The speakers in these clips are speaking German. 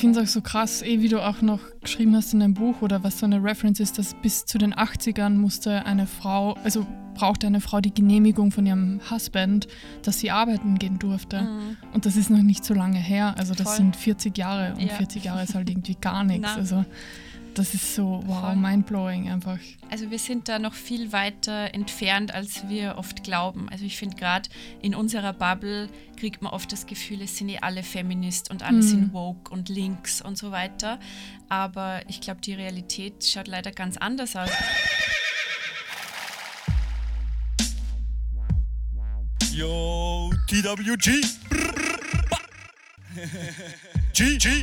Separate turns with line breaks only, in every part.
ich finde es auch so krass, eh wie du auch noch geschrieben hast in deinem Buch oder was so eine Reference ist, dass bis zu den 80ern musste eine Frau, also brauchte eine Frau die Genehmigung von ihrem Husband, dass sie arbeiten gehen durfte. Mhm. Und das ist noch nicht so lange her. Also das Voll. sind 40 Jahre und ja. 40 Jahre ist halt irgendwie gar nichts. Also das ist so, wow, mindblowing einfach.
Also wir sind da noch viel weiter entfernt, als wir oft glauben. Also ich finde gerade in unserer Bubble kriegt man oft das Gefühl, es sind eh alle Feminist und alle mhm. sind woke und links und so weiter. Aber ich glaube, die Realität schaut leider ganz anders aus.
Yo, TWG. G, G.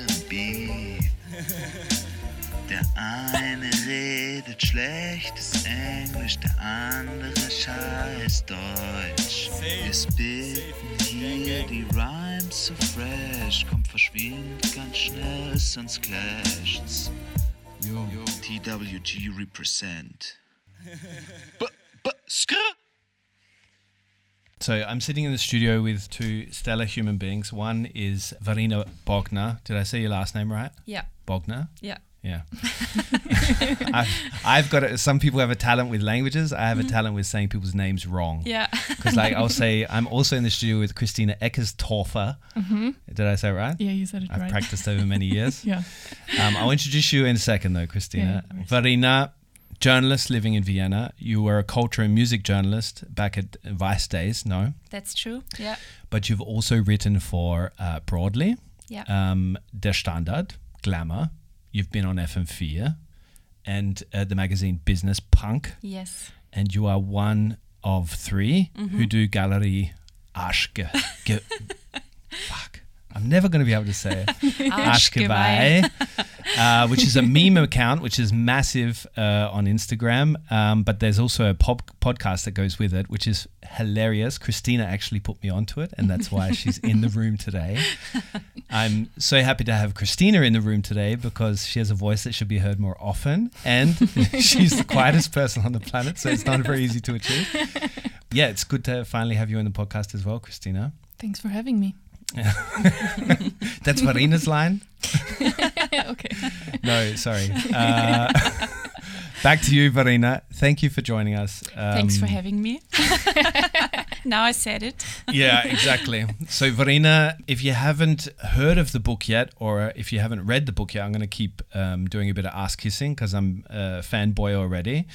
Beat. Der eine redet schlechtes Englisch, der andere scheiß Deutsch. Wir spitten hier die Rhymes so fresh, kommt verschwindet ganz schnell, sonst clasht's. Yo. TWG represent.
but, but, So I'm sitting in the studio with two stellar human beings. One is Varina Bogner. Did I say your last name right?
Yeah.
Bogner?
Yeah.
Yeah. I've, I've, got a, some people have a talent with languages. I have a mm-hmm. talent with saying people's names wrong.
Yeah.
Because like I'll say, I'm also in the studio with Christina Eckerstorfer. Mm-hmm. Did I say it right?
Yeah, you said it
I've
right.
practiced over many years.
yeah.
Um, I'll introduce you in a second though, Christina. Yeah, Varina journalist living in Vienna. You were a culture and music journalist back at Vice Days, no?
That's true, yeah.
But you've also written for uh, Broadly,
yeah.
um, Der Standard, Glamour. You've been on FM4 and uh, the magazine Business Punk.
Yes.
And you are one of 3 mm-hmm. who do Gallery Aschke. fuck. I'm never going to be able to say it. Ashkebai, uh, which is a meme account, which is massive uh, on Instagram. Um, but there's also a pop- podcast that goes with it, which is hilarious. Christina actually put me onto it, and that's why she's in the room today. I'm so happy to have Christina in the room today because she has a voice that should be heard more often, and she's the quietest person on the planet, so it's not very easy to achieve. Yeah, it's good to finally have you in the podcast as well, Christina.
Thanks for having me.
That's Marina's line.
okay.
No, sorry. Uh, back to you, Marina. Thank you for joining us.
Um, Thanks for having me. now I said it.
yeah, exactly. So, Verena, if you haven't heard of the book yet, or if you haven't read the book yet, I'm going to keep um, doing a bit of ass kissing because I'm a fanboy already.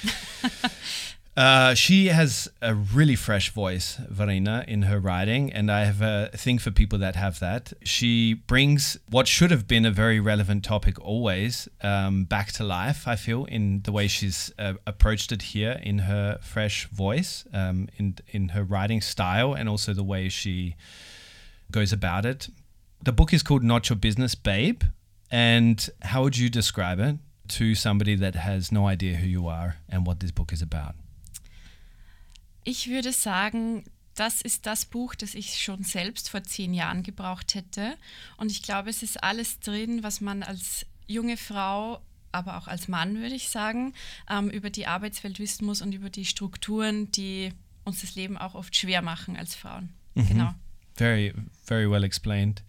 Uh, she has a really fresh voice, Verena, in her writing, and I have a thing for people that have that. She brings what should have been a very relevant topic always um, back to life, I feel, in the way she's uh, approached it here in her fresh voice, um, in, in her writing style, and also the way she goes about it. The book is called Not Your Business, Babe. And how would you describe it to somebody that has no idea who you are and what this book is about?
Ich würde sagen, das ist das Buch, das ich schon selbst vor zehn Jahren gebraucht hätte. Und ich glaube, es ist alles drin, was man als junge Frau, aber auch als Mann, würde ich sagen, ähm, über die Arbeitswelt wissen muss und über die Strukturen, die uns das Leben auch oft schwer machen als Frauen. Mhm. Genau.
Very, very well explained.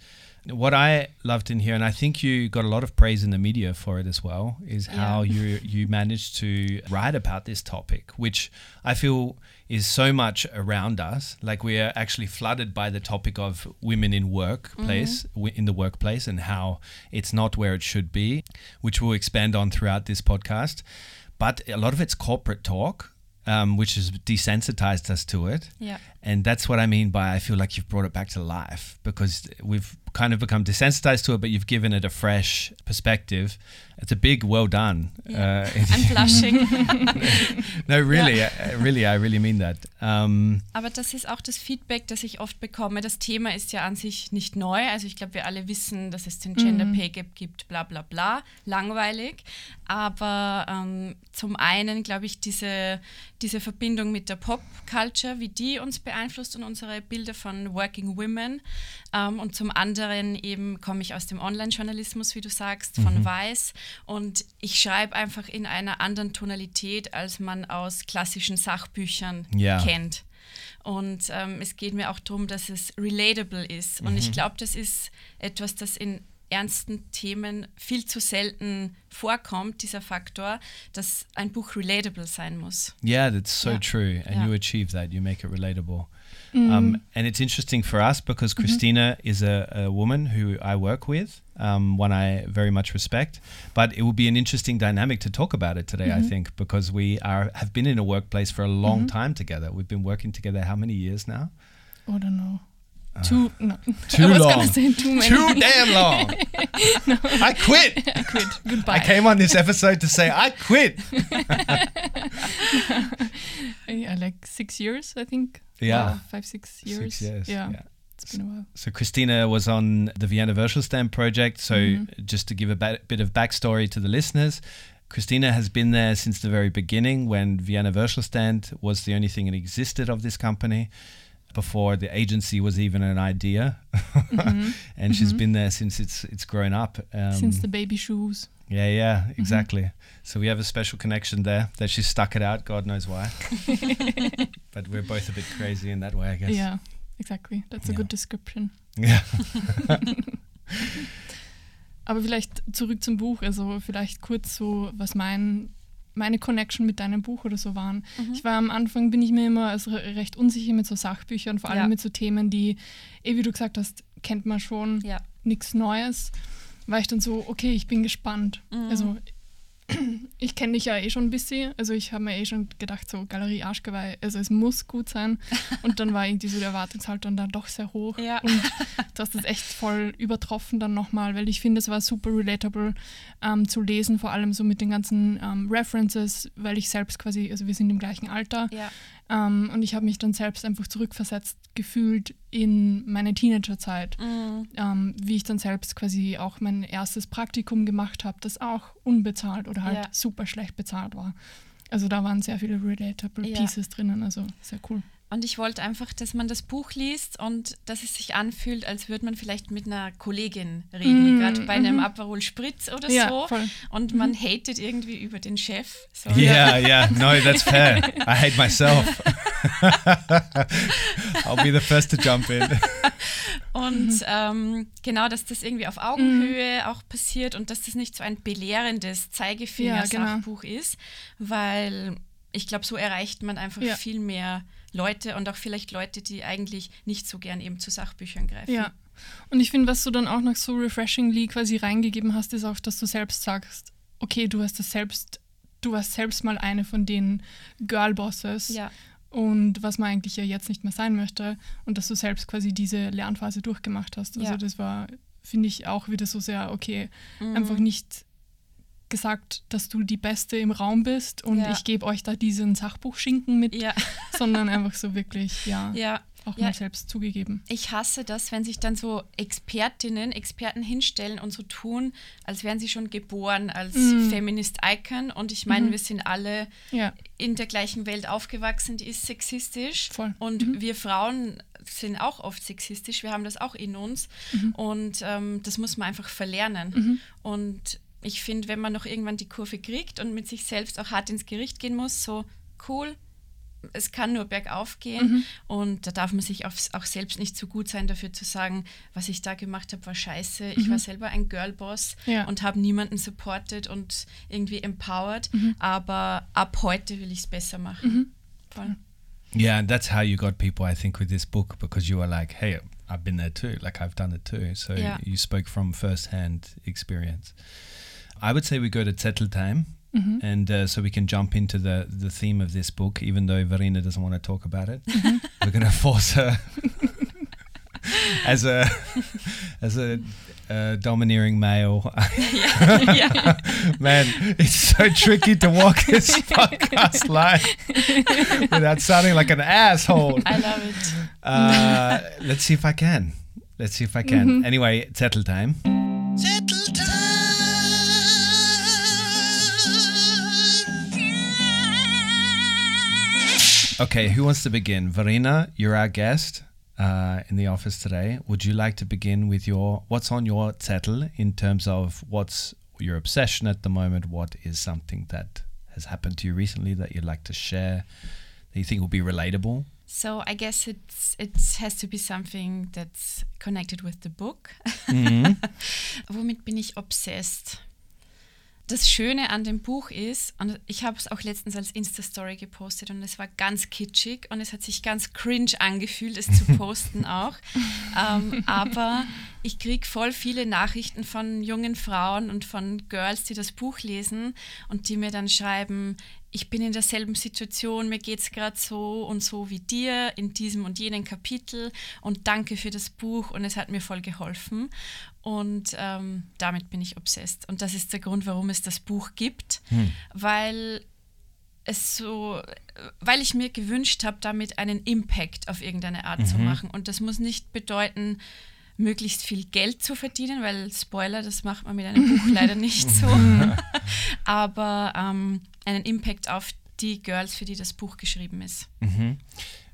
What I loved in here, and I think you got a lot of praise in the media for it as well, is how yeah. you you managed to write about this topic, which I feel is so much around us. Like we are actually flooded by the topic of women in workplace, mm-hmm. in the workplace, and how it's not where it should be, which we'll expand on throughout this podcast. But a lot of it's corporate talk um, which has desensitized us to it.
Yeah.
And that's what I mean by I feel like you've brought it back to life because we've kind of become desensitized to it, but you've given it a fresh perspective. It's a big well done.
Yeah.
Uh,
I'm blushing.
no, really, I- really, I really mean that. Um,
Aber das ist auch das Feedback, das ich oft bekomme. Das Thema ist ja an sich nicht neu. Also ich glaube, wir alle wissen, dass es den Gender Pay Gap gibt, bla bla bla. Langweilig. Aber ähm, zum einen, glaube ich, diese, diese Verbindung mit der Pop-Culture, wie die uns beeinflusst und unsere Bilder von Working Women. Ähm, und zum anderen eben komme ich aus dem Online-Journalismus, wie du sagst, von Weiß. Und ich schreibe einfach in einer anderen Tonalität, als man aus klassischen Sachbüchern
Ja.
kennt. Und ähm, es geht mir auch darum, dass es relatable ist. Und ich glaube, das ist etwas, das in ernsten Themen viel zu selten vorkommt, dieser Faktor, dass ein Buch relatable sein muss.
Yeah, that's so
Yeah.
true. And
Yeah.
you achieve that. You make it relatable. Um, mm. and it's interesting for us because mm-hmm. Christina is a, a woman who I work with, um, one I very much respect. But it will be an interesting dynamic to talk about it today, I mm-hmm. think, because we are have been in a workplace for a long mm-hmm. time together. We've been working together how many years now?
I don't know. Uh, too, no.
Too
I was
long.
too many.
Too damn long. I quit.
I quit. Goodbye.
I came on this episode to say I quit.
Yeah, like six years, I think.
Yeah.
Wow, five, six years.
Six years.
Yeah,
yeah.
it's been a while.
So Christina was on the Vienna Virtual Stand project. So
Mm-hmm.
just to give a ba- bit of backstory to the listeners, Christina has been there since the very beginning when Vienna Virtual Stand was the only thing that existed of this company before the agency was even an idea. and she's been there since it's it's grown up. Um,
Mm-hmm. Since the baby shoes.
yeah, yeah, exactly. So we have a special connection there that she stuck it out. God knows why. but we're both a bit crazy in that way, I guess.
Yeah, exactly. That's a
Yeah.
good description.
Yeah.
Aber vielleicht zurück zum Buch, also vielleicht kurz so, was mein, meine Connection mit deinem Buch oder so waren. Ich war am Anfang, bin ich mir immer also re- recht unsicher mit so Sachbüchern, vor allem
Ja.
mit so Themen, die, eh wie du gesagt hast, kennt man schon,
Ja.
nichts Neues. War ich dann so, okay, ich bin gespannt. Also ich kenne dich ja eh schon ein bisschen, also ich habe mir eh schon gedacht, so Galerie Arschgeweih, also es muss gut sein. Und dann war irgendwie so der Erwartungshaltung dann doch sehr hoch.
Ja.
Und du hast es echt voll übertroffen dann nochmal, weil ich finde, es war super relatable ähm, zu lesen, vor allem so mit den ganzen ähm, References, weil ich selbst quasi, also wir sind im gleichen Alter.
Ja.
Ähm, und ich habe mich dann selbst einfach zurückversetzt gefühlt in meine Teenagerzeit, ähm, wie ich dann selbst quasi auch mein erstes Praktikum gemacht habe, das auch unbezahlt oder halt
Ja.
super schlecht bezahlt war. Also da waren sehr viele relatable
Ja.
Pieces drinnen, also sehr cool.
Und ich wollte einfach, dass man das Buch liest und dass es sich anfühlt, als würde man vielleicht mit einer Kollegin reden,
Mm,
gerade bei einem Aperol Spritz oder
Ja,
so.
voll.
Und man hatet irgendwie über den Chef. So.
Yeah, yeah. No, that's fair. I hate myself. I'll be the first to jump in.
Und ähm, genau, dass das irgendwie auf Augenhöhe auch passiert und dass das nicht so ein belehrendes
Ja, genau.
Zeigefinger-Sachbuch ist, weil ich glaube, so erreicht man einfach
Ja.
viel mehr Leute und auch vielleicht Leute, die eigentlich nicht so gern eben zu Sachbüchern greifen.
Ja. Und ich finde, was du dann auch noch so refreshingly quasi reingegeben hast, ist auch, dass du selbst sagst, okay, du hast das selbst, du warst selbst mal eine von den Girlbosses
Ja.
und was man eigentlich ja jetzt nicht mehr sein möchte und dass du selbst quasi diese Lernphase durchgemacht hast. Also
Ja.
das war, finde ich, auch wieder so sehr, okay,
Mhm.
einfach nicht gesagt, dass du die Beste im Raum bist und
Ja.
ich gebe euch da diesen Sachbuchschinken mit,
Ja.
sondern einfach so wirklich, ja,
ja.
auch mal selbst zugegeben.
Ich hasse das, wenn sich dann so Expertinnen, Experten hinstellen und so tun, als wären sie schon geboren als
Mm.
Feminist-Icon. Und ich meine,
Mhm.
wir sind alle in der gleichen Welt aufgewachsen, die ist sexistisch.
Voll.
Und
Mhm.
wir Frauen sind auch oft sexistisch, wir haben das auch in uns.
Mhm.
Und ähm, das muss man einfach verlernen. Und ich finde, wenn man noch irgendwann die Kurve kriegt und mit sich selbst auch hart ins Gericht gehen muss, so cool, es kann nur bergauf gehen
Mhm.
und da darf man sich auch, auch selbst nicht zu gut sein, dafür zu sagen, was ich da gemacht habe, war scheiße. Ich war selber ein Girlboss
Mhm. Ja.
und habe niemanden supported und irgendwie empowered,
Mhm.
aber ab heute will ich es besser machen. Voll.
Yeah, and that's how you got people, I think, with this book because you were like, hey, I've been there too. Like I've done it too. So
Yeah.
you spoke from first-hand experience. I would say we go to Zettel time. And uh, so we can jump into the, the theme of this book, even though Verena doesn't want to talk about it. We're going to force her. as a as a uh, domineering male.
yeah.
Man, it's so tricky to walk this podcast line without sounding like an asshole.
I love it.
Uh, let's see if I can. Let's see if I can. Anyway, settle time.
Settle
Okay, who wants to begin? Verena, you're our guest uh, in the office today. Would you like to begin with your what's on your zettel in terms of what's your obsession at the moment? What is something that has happened to you recently that you'd like to share that you think will be relatable?
So I guess it's it has to be something that's connected with the book. Womit bin ich obsessed? Das Schöne an dem Buch ist, und ich habe es auch letztens als Insta-Story gepostet und es war ganz kitschig und es hat sich ganz cringe angefühlt, es zu posten auch. ähm, aber ich kriege voll viele Nachrichten von jungen Frauen und von Girls, die das Buch lesen und die mir dann schreiben, ich bin in derselben Situation, mir geht es gerade so und so wie dir in diesem und jenen Kapitel und danke für das Buch und es hat mir voll geholfen. Und ähm, damit bin ich obsessed. Und das ist der Grund, warum es das Buch gibt, weil es so, weil ich mir gewünscht habe, damit einen Impact auf irgendeine Art zu machen. Und das muss nicht bedeuten, möglichst viel Geld zu verdienen, weil Spoiler, das macht man mit einem Buch leider nicht so. Aber ähm, einen Impact auf die Girls, für die das Buch geschrieben ist.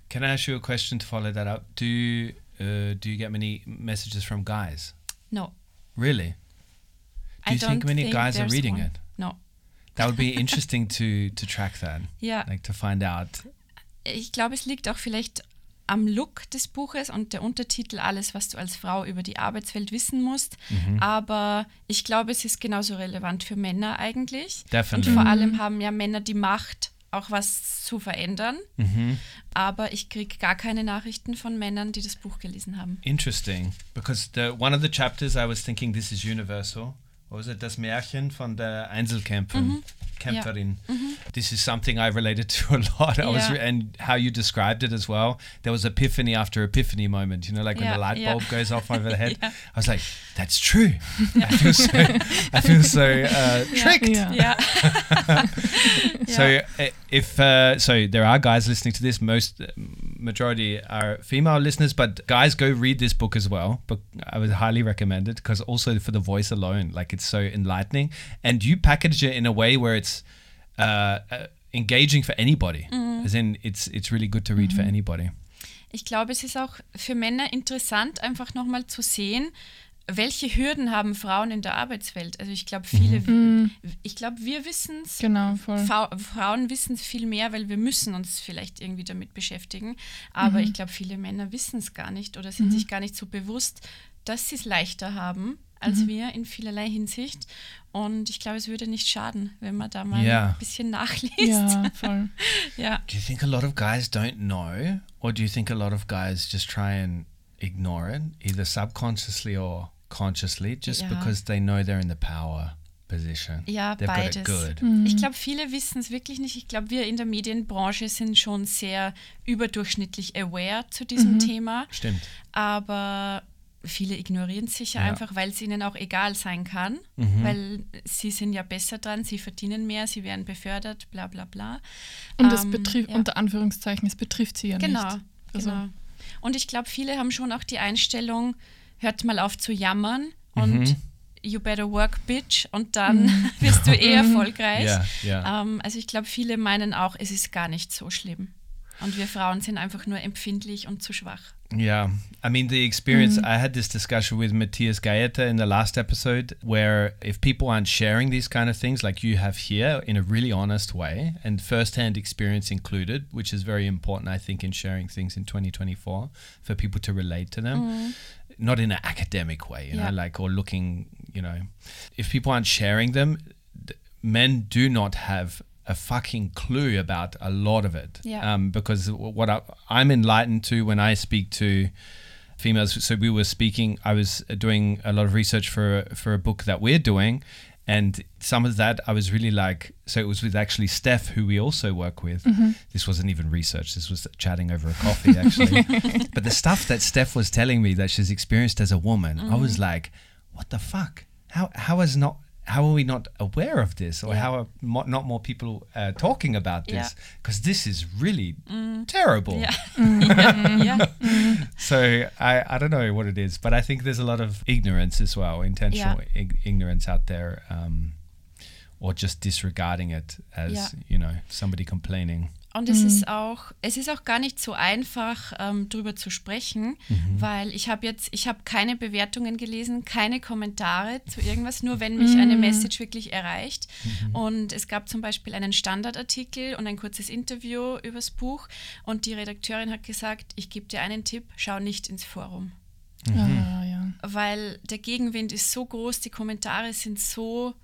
Can I ask you a question to follow that up? Do you, uh, do you get many messages from guys?
No.
Really? Do
I
you think
don't
many
think
guys are reading
one.
it?
No.
That would be interesting to to track that.
Ja,
Like to find out.
ich glaube, es liegt auch vielleicht am Look des Buches und der Untertitel Alles, was du als Frau über die Arbeitswelt wissen musst.
Mhm.
Aber ich glaube, es ist genauso relevant für Männer eigentlich.
Definitely.
Und vor allem haben ja Männer die Macht, auch was zu verändern.
Mhm.
Aber ich kriege gar keine Nachrichten von Männern, die das Buch gelesen haben.
Interesting, because the one of the chapters I was thinking this is universal. What was it? Das Märchen von der Einzelkämpferin. Kämpferin. This is something I related to a lot. I was re- and how you described it as well. There was epiphany after epiphany moment. You know, like when the light
yeah.
bulb goes off over the head.
Yeah.
I was like, that's true. I feel so. I feel so uh, tricked.
Ja.
So uh, if uh, so, there are guys listening to this. Most uh, majority are female listeners, but guys go read this book as well. But I would highly recommend it because also for the voice alone, like it's so enlightening, and you package it in a way where it's uh, uh, engaging for anybody. As in, it's it's really good to read for anybody.
Ich glaube, es ist auch für Männer interessant, einfach nochmal zu sehen, welche Hürden haben Frauen in der Arbeitswelt. Also ich glaube, viele, ich glaube, wir wissen es,
Genau, voll.
Frauen wissen es viel mehr, weil wir müssen uns vielleicht irgendwie damit beschäftigen. Aber ich glaube, viele Männer wissen es gar nicht oder sind sich gar nicht so bewusst, dass sie es leichter haben als wir in vielerlei Hinsicht. Und ich glaube, es würde nicht schaden, wenn man da mal
Ja.
ein bisschen nachliest.
Ja, voll.
ja.
Do you think a lot of guys don't know, or do you think a lot of guys just try and ignore it, either subconsciously or consciously, just
Ja.
because they know they're in the power position?
Ja,
They've got it
beides.
good.
Ich glaube, viele wissen es wirklich nicht. Ich glaube, wir in der Medienbranche sind schon sehr überdurchschnittlich aware zu diesem Thema.
Stimmt.
Aber viele ignorieren es sicher
Ja.
einfach, weil es ihnen auch egal sein kann, weil sie sind ja besser dran, sie verdienen mehr, sie werden befördert, bla bla bla.
Und das
Ähm,
betrifft,
ja.
unter Anführungszeichen, es betrifft sie ja
Genau,
nicht. Also,
genau. Und ich glaube, viele haben schon auch die Einstellung, hört mal auf zu jammern und you better work, bitch, und dann wirst du eh erfolgreich.
Ja, ja.
Ähm, also ich glaube, viele meinen auch, es ist gar nicht so schlimm. Und wir Frauen sind einfach nur empfindlich und zu schwach.
Yeah. I mean, the experience, I had this discussion with Matthias Gaeta in the last episode where if people aren't sharing these kind of things like you have here in a really honest way and first-hand experience included, which is very important, I think, in sharing things in 2024 for people to relate to them. Not in an academic way, you
Yeah.
know, like, or looking, you know, if people aren't sharing them, th- men do not have a fucking clue about a lot of it.
Yeah.
Um, because what I, I'm enlightened to when I speak to females. So we were speaking. I was uh, doing a lot of research for for a book that we're doing, And some of that I was really like, so it was with actually Steph, who we also work with. Mm-hmm. This wasn't even research, this was chatting over a coffee, actually. but the stuff that Steph was telling me that she's experienced as a woman, I was mm-hmm. like, what the fuck? How, how is not. How are we not aware of this, or
Yeah.
how are mo- not more people uh, talking about this? Because this is really terrible.
Yeah. yeah. yeah.
So I, I don't know what it is, but I think there's a lot of ignorance as well, intentional ig- ignorance out there, um, or just disregarding it as you know somebody complaining.
Und es ist auch, es ist auch gar nicht so einfach, ähm, drüber zu sprechen, weil ich habe jetzt, ich habe keine Bewertungen gelesen, keine Kommentare zu irgendwas, nur wenn mich eine Message wirklich erreicht. Und es gab zum Beispiel einen Standardartikel und ein kurzes Interview übers Buch und die Redakteurin hat gesagt, ich gebe dir einen Tipp, schau nicht ins Forum.
Ah, ja.
weil der Gegenwind ist so groß, die Kommentare sind so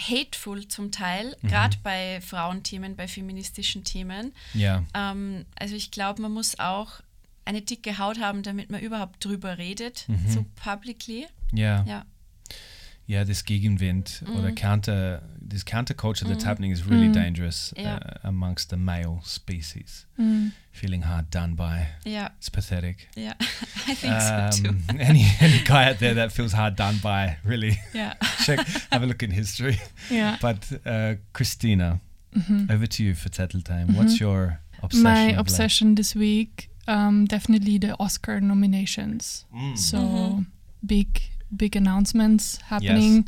hateful zum Teil, gerade bei Frauenthemen, bei feministischen Themen.
Yeah.
Ähm, also ich glaube, man muss auch eine dicke Haut haben, damit man überhaupt drüber redet, so publicly.
Yeah.
Ja,
Yeah. This Gegenwind or the counter, this counterculture that's happening is really dangerous
Yeah.
uh, amongst the male species.
Mm.
Feeling hard done by.
Yeah.
It's pathetic.
Yeah. I think so too.
Um, any any guy out there that feels hard done by, really
Yeah.
check, have a look in history.
Yeah.
But uh, Christina, over to you for Zettel time. What's your obsession?
My
of late?
obsession this week, um, definitely the Oscar nominations.
Mm.
So big, big announcements happening.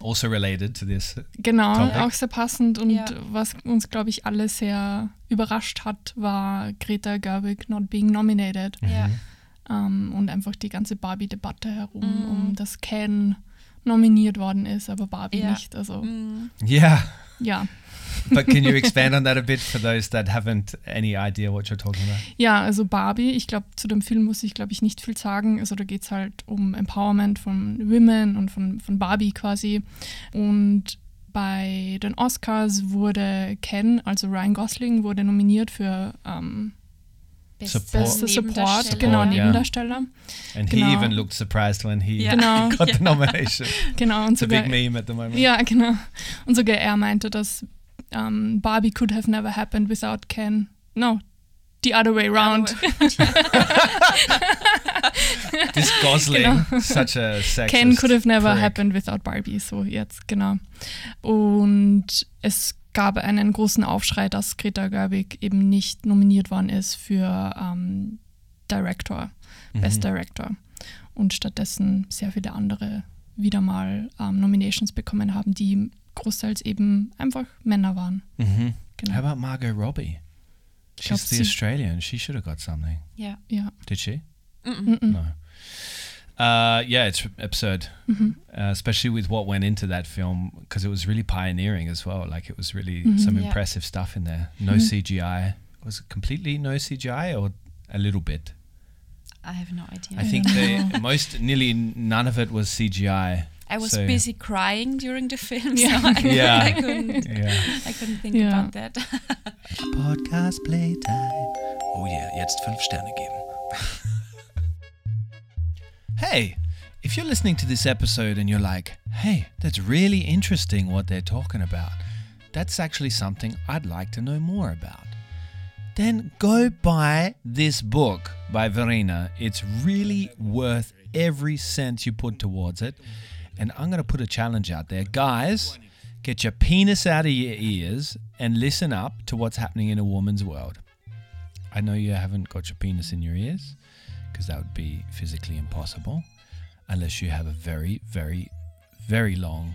Also related to this.
Genau,
Topic.
auch sehr passend. Und
Ja.
was uns, glaube ich, alle sehr überrascht hat, war Greta Gerwig not being nominated.
Ja.
Ähm, und einfach die ganze Barbie-Debatte herum,
Mhm.
um dass Ken nominiert worden ist, aber Barbie
Ja.
nicht. Also
Mm.
Yeah,
ja.
But can you expand on that a bit for those that haven't any idea what you're talking about?
Ja, also Barbie, ich glaube, zu dem Film muss ich, glaube ich, nicht viel sagen. Also da geht es halt um Empowerment von Women und von, von Barbie quasi. Und bei den Oscars wurde Ken, also Ryan Gosling, wurde nominiert für ähm,
Beste
Support.
beste Support,
Nebendarsteller.
genau,
ja.
Nebendarsteller.
And he
Genau.
even looked surprised when he
Ja.
Genau,
got the nomination.
genau. Und
It's a
sogar,
big meme at the moment.
ja, genau. Und sogar er meinte, dass ähm, Barbie could have never happened without Ken. No, the other way round.
This Gosling,
Genau.
such a sexist.
Ken could have never
prick.
happened without Barbie, so jetzt, genau. Und es gab einen großen Aufschrei, dass Greta Gerwig eben nicht nominiert worden ist für ähm, Director,
Mhm.
Best Director. Und stattdessen sehr viele andere wieder mal ähm, Nominations bekommen haben, die großteils eben einfach Männer waren.
Mhm.
Genau.
How about Margot Robbie? She's the Australian. She should have got something.
Yeah.
Yeah.
Did she?
mm-hmm
No. Uh, yeah, it's absurd,
Mhm.
uh, especially with what went into that film because it was really pioneering as well. Like it was really
Mhm.
some
Yeah.
impressive stuff in there. No
Mhm.
CGI. Was it completely no CGI or a little bit?
I have no idea.
I think the most nearly none of it was CGI.
I was
so-
busy crying during the film,
Yeah.
so I,
Yeah.
I couldn't.
Yeah.
I couldn't think
Yeah.
about that.
Podcast playtime.
Oh yeah, jetzt fünf Sterne geben.
Hey, if you're listening to this episode and you're like, hey, that's really interesting what they're talking about, that's actually something I'd like to know more about, then go buy this book by Verena. It's really worth every cent you put towards it. And I'm going to put a challenge out there. Guys, get your penis out of your ears and listen up to what's happening in a woman's world. I know you haven't got your penis in your ears because that would be physically impossible unless you have a very, very, very long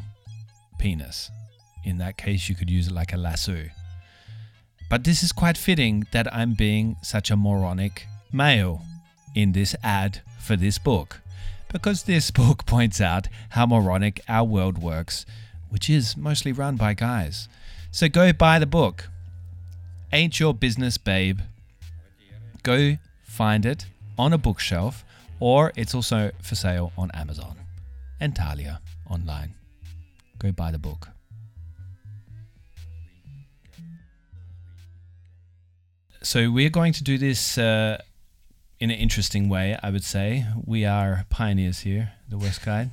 penis. In that case, you could use it like a lasso. But this is quite fitting that I'm being such a moronic male in this ad for this book, because this book points out how moronic our world works, which is mostly run by guys. So go buy the book. Ain't Your Business, Babe. Go find it on a bookshelf, or it's also for sale on Amazon and Talia online. Go buy the book. So we're going to do this uh, in an interesting way, I would say. We are pioneers here, the West Guide.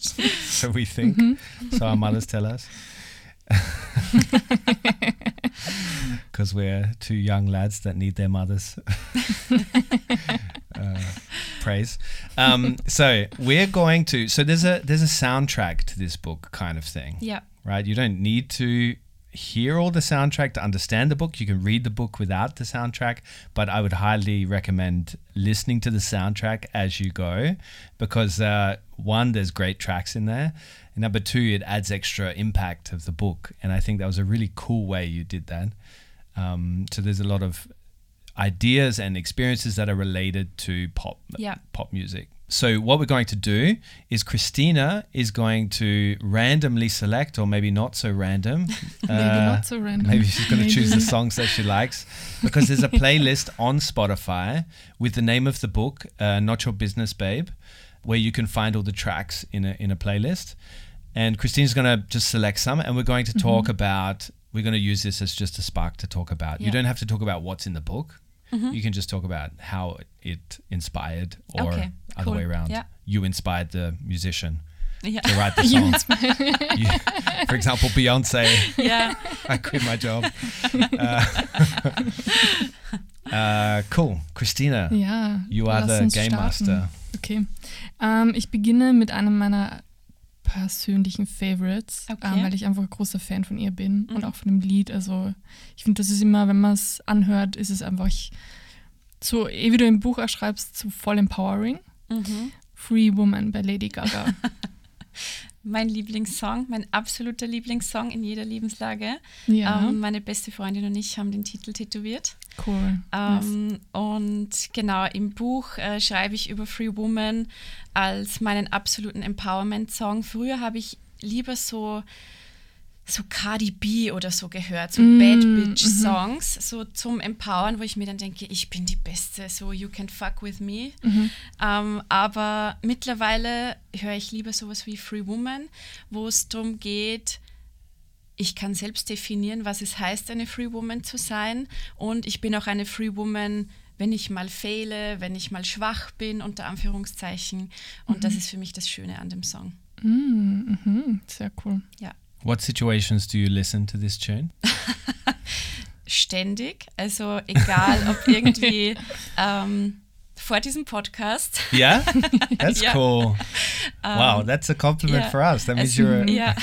so we think. So our mothers tell us. Because we're two young lads that need their mothers. uh, praise. Um, so we're going to. So there's a there's a soundtrack to this book, kind of thing
Yeah.
right? You don't need to hear all the soundtrack to understand the book. You can read the book without the soundtrack, but I would highly recommend listening to the soundtrack as you go because uh, one, there's great tracks in there, and number two, it adds extra impact of the book. And I think that was a really cool way you did that. Um, so there's a lot of ideas and experiences that are related to pop
Yeah.
pop music. So what we're going to do is Christina is going to randomly select, or maybe not so random.
Maybe
uh,
not so random.
Maybe she's going to choose the songs that she likes because there's a playlist on Spotify with the name of the book, uh, Not Your Business, Babe, where you can find all the tracks in a in a playlist. And Christina's going to just select some, and we're going to talk about. We're going to use this as just a spark to talk about. You don't have to talk about what's in the book. You can just talk about how it inspired, or
Okay,
other way around.
Yeah.
You inspired the musician
Ja.
to write the song. You- for example, Beyonce.
Yeah.
I quit my job. Uh, uh, cool. Christina,
Ja.
you are the game
starten.
master.
Okay. Ähm, ich beginne mit einem meiner persönlichen Favorites,
Okay.
ähm, weil ich einfach ein großer Fan von ihr bin und
Mhm.
auch von dem Lied. Also ich finde, das ist immer, wenn man es anhört, ist es einfach so, eh wie du im Buch auch schreibst, so voll empowering.
Mhm.
Free Woman bei Lady Gaga.
Mein Lieblingssong, mein absoluter Lieblingssong in jeder Lebenslage.
ja,
Ähm, meine beste Freundin und ich haben den Titel tätowiert.
cool. nice.
Ähm, Und genau, im Buch äh, schreibe ich über Free Woman als meinen absoluten Empowerment-Song. Früher habe ich lieber so, so Cardi B oder so gehört, so
Mm,
Bad
mhm.
Bitch-Songs, so zum Empowern, wo ich mir dann denke, ich bin die Beste, so you can fuck with me.
Mhm.
Ähm, aber mittlerweile höre ich lieber sowas wie Free Woman, wo es darum geht, ich kann selbst definieren, was es heißt, eine Free Woman zu sein. Und ich bin auch eine Free Woman, wenn ich mal fehle, wenn ich mal schwach bin, unter Anführungszeichen. Und das ist für mich das Schöne an dem Song.
Mm, mhm, sehr cool.
Ja.
What situations do you listen to this tune?
Ständig. Also egal, ob irgendwie ähm, vor diesem Podcast.
Yeah, that's
Ja.
cool. wow, that's a compliment
ja.
for us. That means
Also,
you're. A,
ja.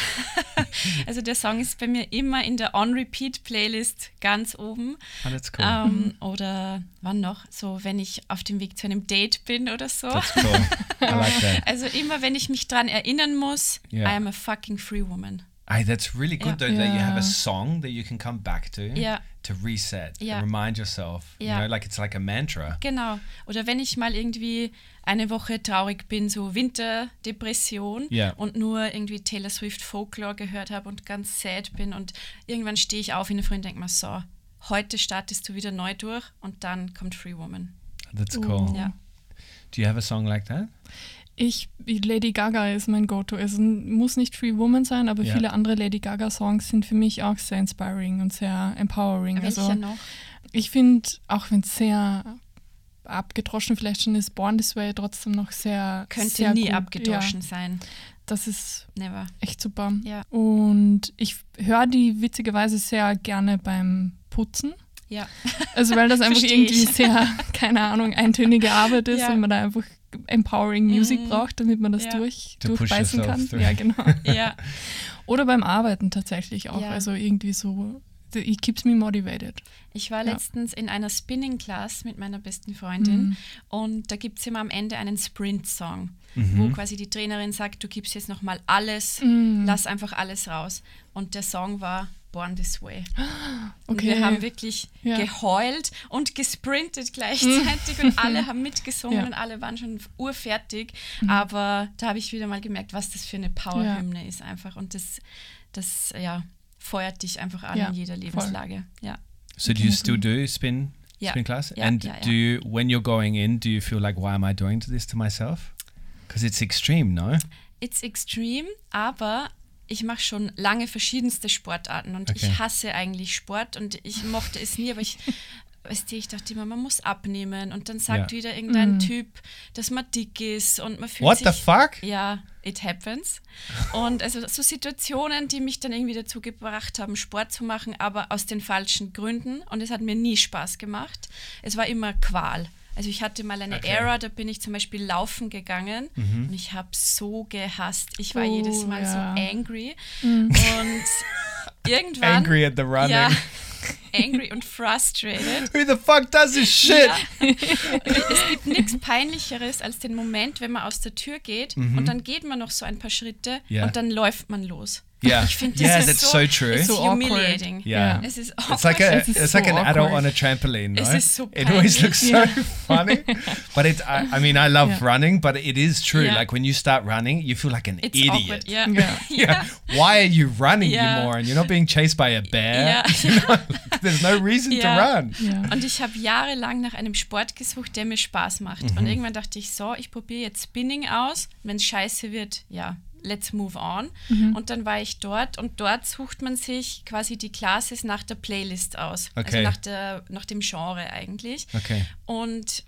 also der Song ist bei mir immer in der On-Repeat-Playlist ganz oben.
Oh, that's cool.
Ähm, oder wann noch? So, wenn ich auf dem Weg zu einem Date bin oder so.
that's cool. I like that.
Also immer, wenn ich mich dran erinnern muss,
Ja.
I am a fucking free woman.
Aye, that's really good
Ja.
though that you have a song that you can come back to
Ja.
to reset, and remind yourself. You
Ja.
know, like it's like a mantra.
Genau. Oder wenn ich mal irgendwie eine Woche traurig bin, so Winterdepression
Ja.
und nur irgendwie Taylor Swift Folklore gehört habe und ganz sad bin und irgendwann stehe ich auf in der Früh und denke mir so, heute startest du wieder neu durch und dann kommt Free Woman.
That's cool.
Ja.
Do you have a song like that?
Ich, Lady Gaga ist mein Go-To. Es muss nicht Free Woman sein, aber
Ja.
viele andere Lady Gaga-Songs sind für mich auch sehr inspiring und sehr empowering.
Welcher
also
noch?
ich finde, auch wenn es sehr abgedroschen vielleicht schon ist, Born This Way trotzdem noch sehr
Könnte
sehr
nie
gut.
abgedroschen
Ja,
sein.
das ist
Never.
echt super.
Ja.
Und ich höre die witzigerweise sehr gerne beim Putzen.
Ja.
Also weil das einfach irgendwie
ich.
sehr, keine Ahnung, eintönige Arbeit ist
Ja.
und man da einfach empowering Music
Mhm.
braucht, damit man das
Ja.
durch,
To
durchbeißen kann.
through.
Ja, genau.
ja.
Oder beim Arbeiten tatsächlich auch.
Ja.
Also irgendwie so, it keeps me motivated.
Ich war
Ja.
letztens in einer Spinning-Class mit meiner besten Freundin
Mhm.
und da gibt es immer am Ende einen Sprint-Song,
Mhm.
wo quasi die Trainerin sagt, du gibst jetzt nochmal alles,
Mhm.
lass einfach alles raus. Und der Song war Born This Way. Und
Okay.
wir haben wirklich
Ja.
geheult und gesprintet gleichzeitig und alle haben mitgesungen
Ja.
und alle waren schon urfertig. Aber da habe ich wieder mal gemerkt, was das für eine Powerhymne ist einfach. Und das, das ja, feuert dich einfach an
Ja,
in jeder. Lebenslage. Ja.
So do you still do spin spin class? And do you when you're going in, do you feel like why am I doing this to myself? Because it's extreme, no?
It's extreme, aber ich mache schon lange verschiedenste Sportarten und
Okay.
ich hasse eigentlich Sport und ich mochte es nie, aber ich weißt du, ich dachte immer, man muss abnehmen und dann sagt
Ja.
wieder irgendein Typ, dass man dick ist und man fühlt
What
sich...
the fuck?
Ja, it happens. Und also so Situationen, die mich dann irgendwie dazu gebracht haben, Sport zu machen, aber aus den falschen Gründen. Und es hat mir nie Spaß gemacht. Es war immer Qual. Also ich hatte mal eine
Okay.
Era, da bin ich zum Beispiel laufen gegangen
Mhm.
und ich habe so gehasst. Ich war
Oh,
jedes Mal
ja.
so angry. Und irgendwann...
Angry at the running.
Ja, angry und frustrated.
Who the fuck does this shit?
Ja. es gibt nichts Peinlicheres als den Moment, wenn man aus der Tür geht und dann geht man noch so ein paar Schritte
Mhm. Ja.
und dann läuft man los.
Yeah.
Ich finde, das
Yeah,
ist
that's
so,
so true.
It's
So awkward.
humiliating.
Yeah.
Es ist
It's like a
awkward.
it's like
so
an adult
awkward.
on a trampoline,
Es
no?
ist so
it always looks so
peinlich.
funny, but it. I, I mean, I love
Yeah.
running, but it is true.
Yeah.
Like when you start running, you feel like an
It's
idiot.
awkward. Yeah.
Yeah.
Yeah. Why are you running,
Yeah.
you moron? You're not being chased by a bear.
Ja.
You're not- there's no reason
Ja.
to run.
Und ich habe jahrelang nach einem Sport gesucht, der mir Spaß macht.
Mhm.
Und irgendwann dachte ich, so, ich probiere jetzt Spinning aus. Wenn es scheiße wird, ja, let's move on.
Mhm.
Und dann war ich dort und dort sucht man sich quasi die Classes nach der Playlist aus. Also
Okay.
nach, der, nach dem Genre eigentlich.
Okay.
Und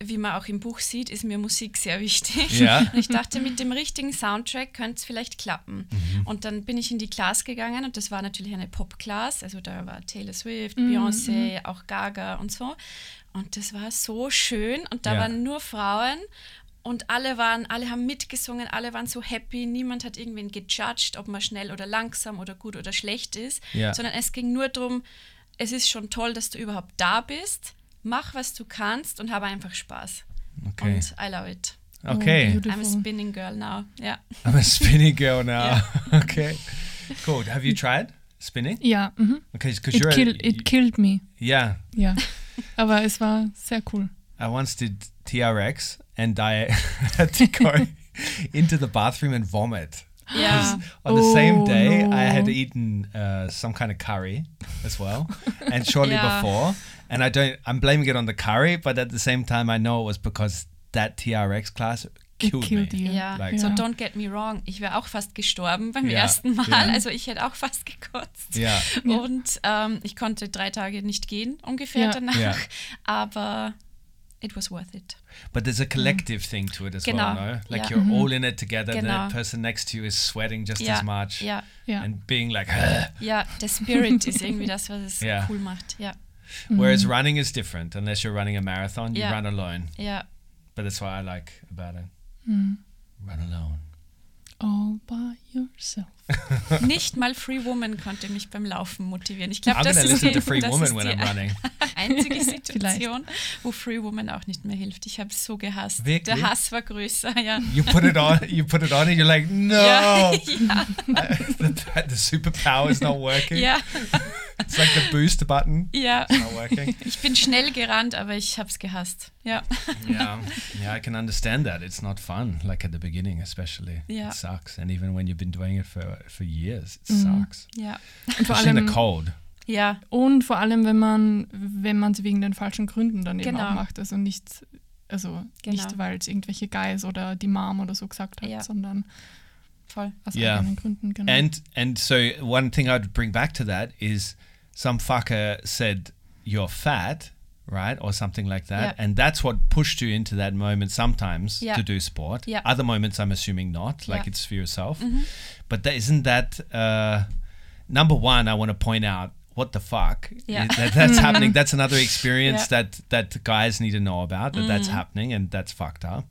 wie man auch im Buch sieht, ist mir Musik sehr wichtig.
Ja.
Und ich dachte, mit dem richtigen Soundtrack könnte es vielleicht klappen. Und dann bin ich in die Class gegangen und das war natürlich eine Pop-Class. Also da war Taylor Swift, Beyoncé, auch Gaga und so. Und das war so schön. Und da
Ja.
waren nur Frauen. Und alle waren, alle haben mitgesungen, alle waren so happy. Niemand hat irgendwen gejudged, ob man schnell oder langsam oder gut oder schlecht ist.
Ja.
Sondern es ging nur darum, es ist schon toll, dass du überhaupt da bist. Mach, was du kannst und habe einfach Spaß.
Okay.
Und I love it.
Okay.
Oh,
I'm a spinning girl now. Ja.
I'm a spinning girl now.
Yeah.
okay. Cool. Have you tried spinning?
Ja, mhm.
Okay, because
It,
you're.
kill,
a,
it killed me.
yeah.
Ja. Aber es war sehr cool.
I once did TRX and I had to go into the bathroom and vomit.
Ja.
On the same
Oh,
day,
no.
I had eaten uh, some kind of curry as well, and shortly
Yeah.
before, and I don't. I'm blaming it on the curry, but at the same time, I know it was because that TRX class killed,
killed
me.
you.
Ja,
Like-
so
ja.
don't get me wrong, ich wäre auch fast gestorben beim
Ja,
ersten Mal.
ja.
Also ich hätte auch fast gekotzt.
Yeah,
Und ähm, ich konnte drei Tage nicht gehen, ungefähr
Ja.
danach.
Ja.
Aber it was worth it.
but there's a collective mm. thing to it as
Genau.
well, no? Like
Yeah.
you're mm-hmm. all in it together.
Genau.
The person next to you is sweating just
Ja,
as much,
Yeah.
Ja.
and being like.
yeah, the Spirit ist irgendwie das, was es
Ja.
cool macht. Ja,
Whereas mm-hmm. running is different. Unless you're running a marathon, you
Yeah.
run alone.
Yeah.
But that's what I like about it.
Mm.
Run alone.
All by yourself.
Nicht mal Free Woman konnte mich beim Laufen motivieren. Ich glaube, das ist die, das ist die einzige Situation, wo Free Woman auch nicht mehr hilft. Ich habe es so gehasst.
Wirklich?
Der Hass war größer, ja.
You put it on. You put it on, and you're like, no.
Ja, ja,
the, the superpower is not working.
ja,
It's like the boost button.
ja.
It's not working.
Ich bin schnell gerannt, aber ich habe es gehasst. Ja.
yeah, yeah, I can understand that. It's not fun. Like at the beginning, especially.
Yeah.
It sucks, and even when you've been doing it for for years, it
Mhm.
sucks.
Ja.
Und vor
Especially in the
allem,
cold.
Ja,
und vor allem, wenn man wenn man es wegen den falschen Gründen dann eben
Genau.
auch macht. Also nicht, also
Genau.
nicht, weil es irgendwelche Guys oder die Mom oder so gesagt hat,
Ja.
sondern
voll.
aus
Yeah.
eigenen Gründen. Genau.
And and so one thing I'd bring back to that is some fucker said you're fat, right, or something like that,
Yeah.
and that's what pushed you into that moment sometimes
Yeah.
to do sport.
Yeah.
Other moments, I'm assuming not, like it's for yourself. But that isn't that uh, number one. I want to point out. What the fuck?
Yeah.
That, that's happening. That's another experience that that guys need to know about. That that's happening, and that's fucked up.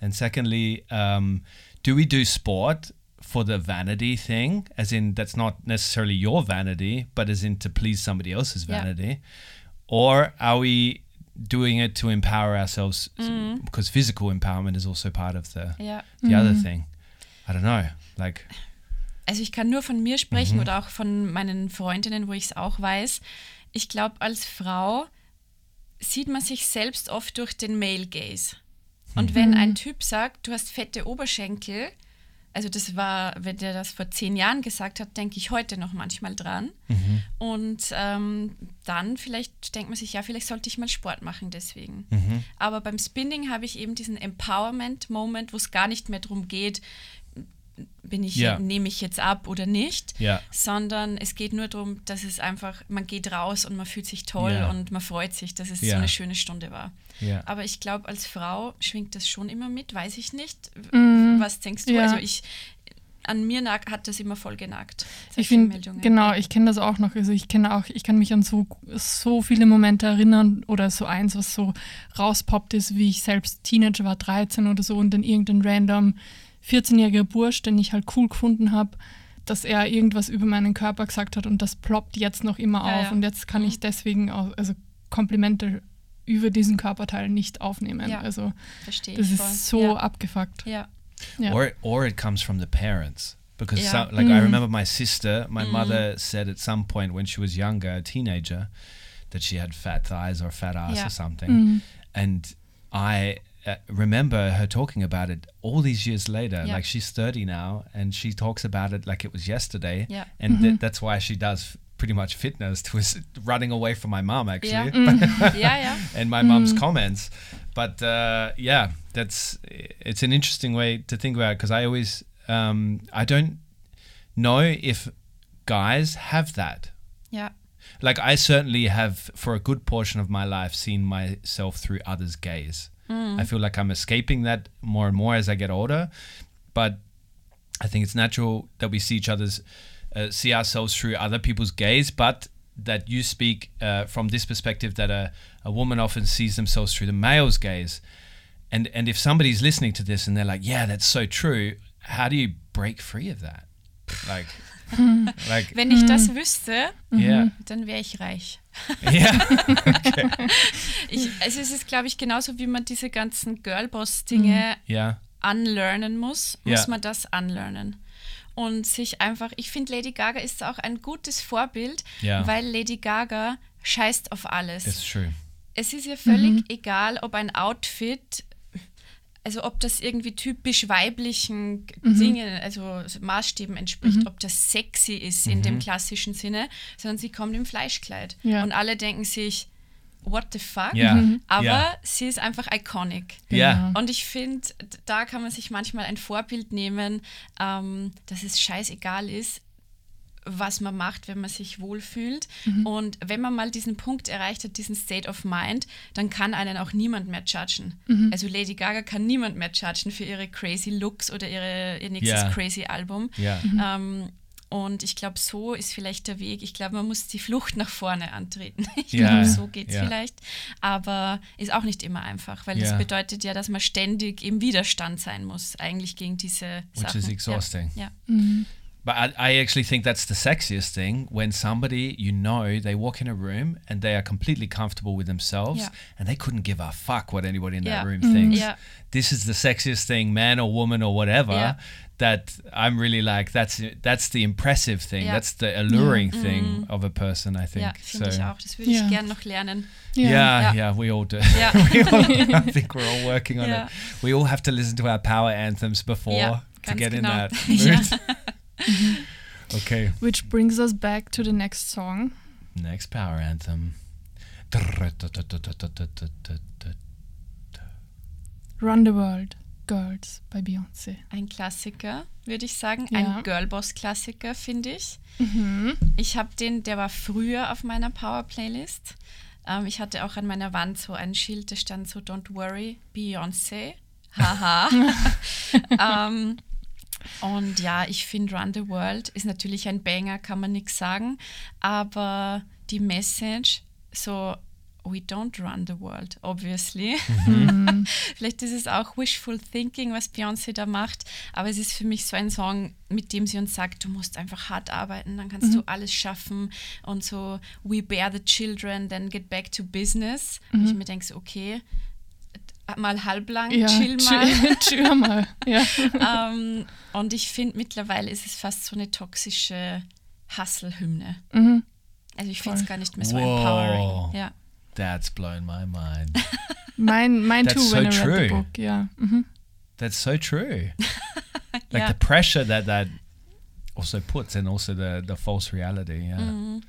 And secondly, um, do we do sport for the vanity thing? As in, that's not necessarily your vanity, but as in to please somebody else's vanity? Or are we doing it to empower ourselves? Because physical empowerment is also part of the,
Ja.
the other thing. I don't know. Like,
Also ich kann nur von mir
Mhm.
sprechen oder auch von meinen Freundinnen, wo ich es auch weiß. Ich glaube, als Frau sieht man sich selbst oft durch den Male Gaze. Und wenn ein Typ sagt, du hast fette Oberschenkel, also das war, wenn der das vor zehn Jahren gesagt hat, denke ich heute noch manchmal dran. Und ähm, dann vielleicht denkt man sich, ja, vielleicht sollte ich mal Sport machen deswegen. Aber beim Spinning habe ich eben diesen Empowerment-Moment, wo es gar nicht mehr darum geht, bin ich,
Ja.
nehme ich jetzt ab oder nicht,
Ja.
sondern es geht nur darum, dass es einfach, man geht raus und man fühlt sich toll
Ja.
und man freut sich, dass es
Ja.
so eine schöne Stunde war.
Ja.
Aber ich glaube, als Frau schwingt das schon immer mit, weiß ich nicht.
Mhm.
Was denkst du?
Ja.
Also ich, an mir nag, hat das immer voll genagt.
Ich finde,
Meldungen.
genau, ich kenne das auch noch. Also ich kenne auch, ich kann mich an so, so viele Momente erinnern oder so eins, was so rauspoppt ist, wie ich selbst Teenager war, 13 oder so und dann irgendein random 14-jähriger Bursch, den ich halt cool gefunden habe, dass er irgendwas über meinen Körper gesagt hat und das ploppt jetzt noch immer
Ja,
auf
ja.
und jetzt kann
Mhm.
ich deswegen auch, also Komplimente über diesen Körperteil nicht aufnehmen.
Ja,
Also
Verstehe
das
ich voll.
ist so
ja.
abgefuckt.
Ja.
Ja.
Or or it comes from the parents because
Yeah.
some, like I
Mm.
remember my sister, my
Mm.
mother said at some point when she was younger, a teenager, that she had fat thighs or fat ass
Yeah.
or something,
Mhm.
and I. Uh, remember her talking about it all these years later.
Yeah.
Like she's 30 now, and she talks about it like it was yesterday.
Yeah.
And th- that's why she does pretty much fitness to running away from my mom actually.
Ja. ja, ja.
and my mom's comments. But uh, yeah, that's it's an interesting way to think about because I always um, I don't know if guys have that.
Yeah
Like I certainly have for a good portion of my life seen myself through others' gaze. I feel like I'm escaping that more and more as I get older, but I think it's natural that we see each other's uh, see ourselves through other people's gaze, but that you speak uh, from this perspective that a, a woman often sees themselves through the male's gaze. And and if somebody's listening to this and they're like, yeah, that's so true, how do you break free of that? Like, like,
Wenn ich das wüsste,
yeah,
dann wäre ich reich.
yeah,
Ich, also es ist, glaube ich, genauso wie man diese ganzen Girlboss-Dinge
yeah,
unlearnen muss,
Ja.
muss man das unlearnen. Und sich einfach, ich finde, Lady Gaga ist auch ein gutes Vorbild,
Ja.
weil Lady Gaga scheißt auf alles.
it's true.
es ist ihr völlig egal, ob ein Outfit, also ob das irgendwie typisch weiblichen Dingen, also Maßstäben entspricht, ob das sexy ist in dem klassischen Sinne, sondern sie kommt im Fleischkleid.
Ja.
Und alle denken sich, what the fuck?
Ja, Mhm.
Aber
ja.
sie ist einfach iconic.
Yeah,
Und ich finde, da kann man sich manchmal ein Vorbild nehmen, ähm, dass es scheißegal ist, was man macht, wenn man sich wohlfühlt. Und wenn man mal diesen Punkt erreicht hat, diesen State of Mind, dann kann einen auch niemand mehr judgen. Also Lady Gaga kann niemand mehr judgen für ihre crazy Looks oder ihre, ihr nächstes
Ja.
crazy Album.
yeah,
Ähm, und ich glaube, so ist vielleicht der Weg. Ich glaube, man muss die Flucht nach vorne antreten. Ich
Ja,
glaube, so geht es
ja.
vielleicht. Aber ist auch nicht immer einfach, weil
Ja.
das bedeutet ja, dass man ständig im Widerstand sein muss, eigentlich gegen diese
Which
Sachen.
is exhausting.
Ja.
But I, I actually think that's the sexiest thing when somebody you know they walk in a room and they are completely comfortable with themselves
Yeah.
and they couldn't give a fuck what anybody in that
Yeah.
room
Mhm.
thinks.
Yeah.
This is the sexiest thing, man or woman or whatever.
Yeah.
That I'm really like that's that's the impressive thing.
Yeah.
That's the alluring thing of a person. I think.
ja, finde ich auch. Das würde ich
Ja.
gern noch lernen.
Yeah,
Ja.
yeah, we all do.
Ja.
we all, I think we're all working on
Yeah.
it. We all have to listen to our power anthems before
Ja,
to get
genau.
in that
Ja.
okay.
Which brings us back to the next song.
Next power anthem.
Run the World, Girls bei Beyoncé.
Ein Klassiker, würde ich sagen.
Ja.
Ein Girlboss-Klassiker, finde ich.
Mhm.
Ich habe den, der war früher auf meiner Power-Playlist. Ähm, ich hatte auch an meiner Wand so ein Schild, da stand so Don't worry, Beyoncé. Haha. ähm, und ja, ich finde Run the World ist natürlich ein Banger, kann man nichts sagen. Aber die Message, so We don't run the world, obviously. Vielleicht ist es auch wishful thinking, was Beyoncé da macht, aber es ist für mich so ein Song, mit dem sie uns sagt, du musst einfach hart arbeiten, dann kannst du alles schaffen und so we bear the children, then get back to business. Und ich mir denke okay, mal halblang,
Ja,
chill mal.
chill, chill mal. Ja.
ähm, und ich finde, mittlerweile ist es fast so eine toxische Hustle-Hymne.
Mhm.
Also ich finde es gar nicht mehr so
Wow.
empowering. Ja.
That's blown my mind.
Mine, mine
That's
too when
so
I read the
true.
book. Ja. Mhm.
That's so true. Like
Ja.
the pressure that that also puts, and also the the false reality. Yeah.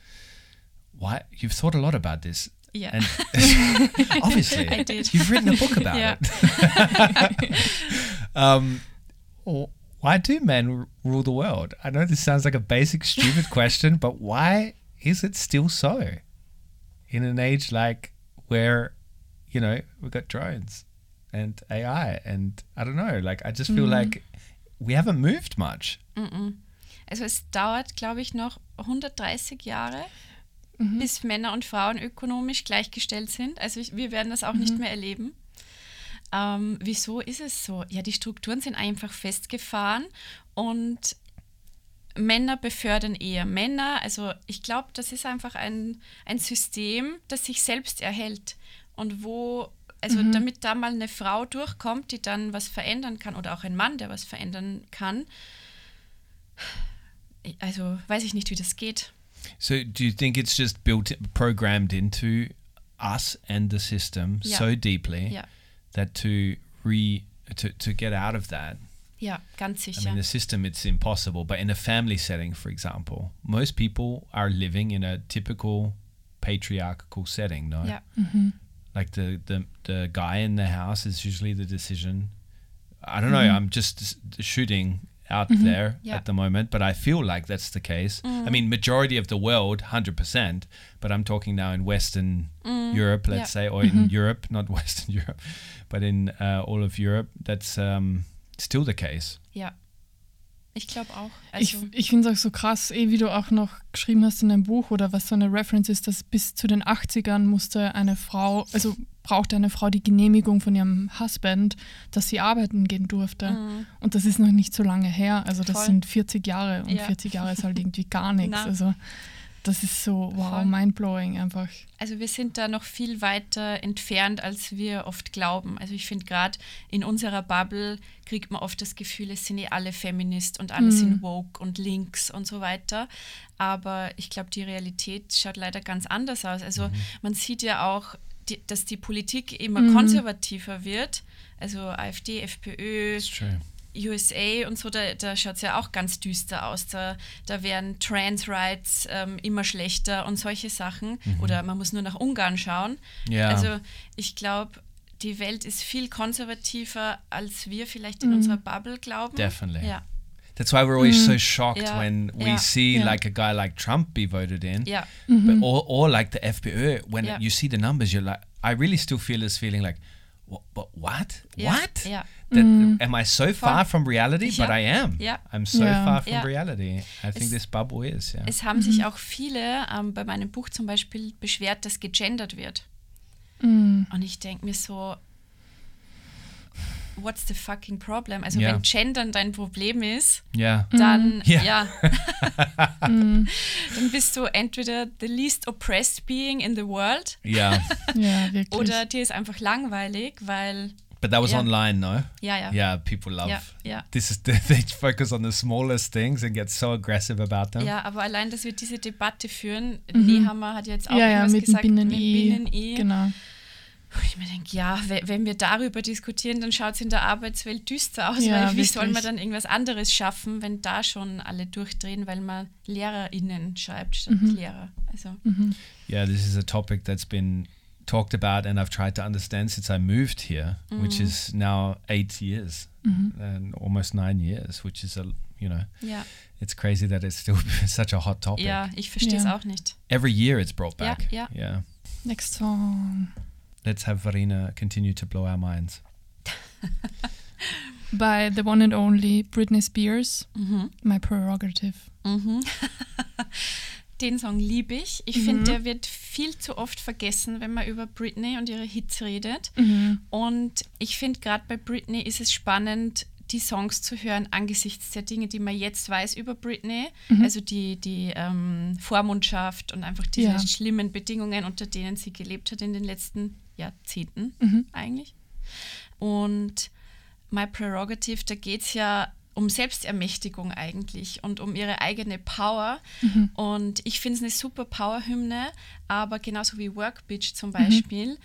Why you've thought a lot about this,
Ja.
and obviously
I did.
you've written a book about
Yeah.
it. um, why do men rule the world? I know this sounds like a basic, stupid question, but why is it still so in an age like where, you know, we've got drones and AI and I don't know, like I just feel like we haven't moved much.
Also es dauert, glaube ich, noch 130 Jahre, bis Männer und Frauen ökonomisch gleichgestellt sind. Also ich, wir werden das auch nicht mehr erleben. Ähm, wieso ist es so? Ja, die Strukturen sind einfach festgefahren und Männer befördern eher Männer. Also ich glaube, das ist einfach ein, ein System, das sich selbst erhält und wo, also damit da mal eine Frau durchkommt, die dann was verändern kann oder auch ein Mann, der was verändern kann, also weiß ich nicht, wie das geht.
So do you think it's just built, programmed into us and the system
Yeah.
so deeply
Ja,
that to re to, to get out of that
Yeah, ganz sicher.
I mean, the system, it's impossible. But in a family setting, for example, most people are living in a typical patriarchal setting, no?
ja, mm-hmm.
Like the, the, the guy in the house is usually the decision. I don't know. Mm-hmm. I'm just shooting out there
Yeah.
at the moment, but I feel like that's the case. I mean, majority of the world, 100%, but I'm talking now in Western Europe, let's
Yeah.
say, or in Europe, not Western Europe, but in uh, all of Europe, that's um, still the case.
ja. Ich glaube auch.
Ich,
Also,
ich finde es auch so krass, eh, wie du auch noch geschrieben hast in deinem Buch oder was so eine Reference ist, dass bis zu den 80ern musste eine Frau, also brauchte eine Frau die Genehmigung von ihrem Husband, dass sie arbeiten gehen durfte. Und das ist noch nicht so lange her. Also das
Mhm. Voll.
sind 40 Jahre und
Ja.
40 Jahre ist halt irgendwie gar nichts. Also das ist so, wow,
Voll.
mindblowing einfach.
also wir sind da noch viel weiter entfernt, als wir oft glauben. Also ich finde gerade in unserer Bubble kriegt man oft das Gefühl, es sind eh alle Feminist und alle sind woke und links und so weiter. Aber ich glaube, die Realität schaut leider ganz anders aus. Also man sieht ja auch, die, dass die Politik immer konservativer wird. Also AfD, FPÖ. USA und so, da, da schaut es ja auch ganz düster aus. Da, da werden Trans Rights ähm, immer schlechter und solche Sachen. Oder man muss nur nach Ungarn schauen.
Ja.
Also ich glaube, die Welt ist viel konservativer, als wir vielleicht in unserer Bubble glauben.
Definitely.
Ja,
That's why we're always so shocked
Yeah,
when we
yeah,
see
yeah.
like a guy like Trump be voted in,
ja,
but, or, or like the FPÖ. When
Yeah.
you see the numbers, you're like, I really still feel this feeling like, what? But what?
Yeah,
What?
yeah.
That, Am I so far from reality? But
Yeah,
I am.
yeah.
I'm so
Yeah.
far from
Yeah.
reality. I think
Es-
this bubble is. Yeah.
es haben sich auch viele ähm, bei meinem Buch zum Beispiel beschwert, dass gegendert wird.
Mm.
Und ich denke mir so, what's the fucking problem? Also
Ja.
wenn Gendern dein Problem ist,
yeah.
dann
Ja.
ja, dann bist du entweder the least oppressed being in the world
Yeah.
Ja, wirklich.
oder dir ist einfach langweilig, weil
But that was
Yeah.
online, no?
ja, ja.
Yeah. People love.
Ja, ja.
This is they focus on the smallest things and get so aggressive about them.
Ja, aber allein, dass wir diese Debatte führen, Nehammer hat jetzt auch
Mhm. ja, ja,
irgendwas
mit dem
gesagt
Binnen-I.
Binnen-I.
Genau.
Wo ich mir denke, ja, we- wenn wir darüber diskutieren, dann schaut es in der Arbeitswelt düster aus,
Ja,
weil wie soll man dann irgendwas anderes schaffen, wenn da schon alle durchdrehen, weil man LehrerInnen schreibt statt
Mhm.
Lehrer. Also,
Yeah, this is a topic that's been talked about and I've tried to understand since I moved here, which is now eight years and almost nine years, which is a you know
ja,
it's crazy that it's still such a hot topic.
ja ich verstehe es
Ja.
auch nicht.
Every year it's brought
Ja,
back.
ja.
yeah.
Next song.
Let's have Varina continue to blow our minds.
By the one and only Britney Spears,
Mhm.
My Prerogative.
Mhm. Den Song liebe ich. Ich
Mhm.
finde, der wird viel zu oft vergessen, wenn man über Britney und ihre Hits redet.
Mhm.
Und ich finde, gerade bei Britney ist es spannend, die Songs zu hören angesichts der Dinge, die man jetzt weiß über Britney. Also die, die ähm, Vormundschaft und einfach diese
Ja.
schlimmen Bedingungen, unter denen sie gelebt hat in den letzten Jahrzehnten
Mhm.
eigentlich. Und My Prerogative, da geht es ja um Selbstermächtigung eigentlich und um ihre eigene Power. Und ich finde es eine super Power-Hymne, aber genauso wie Work Bitch zum Beispiel,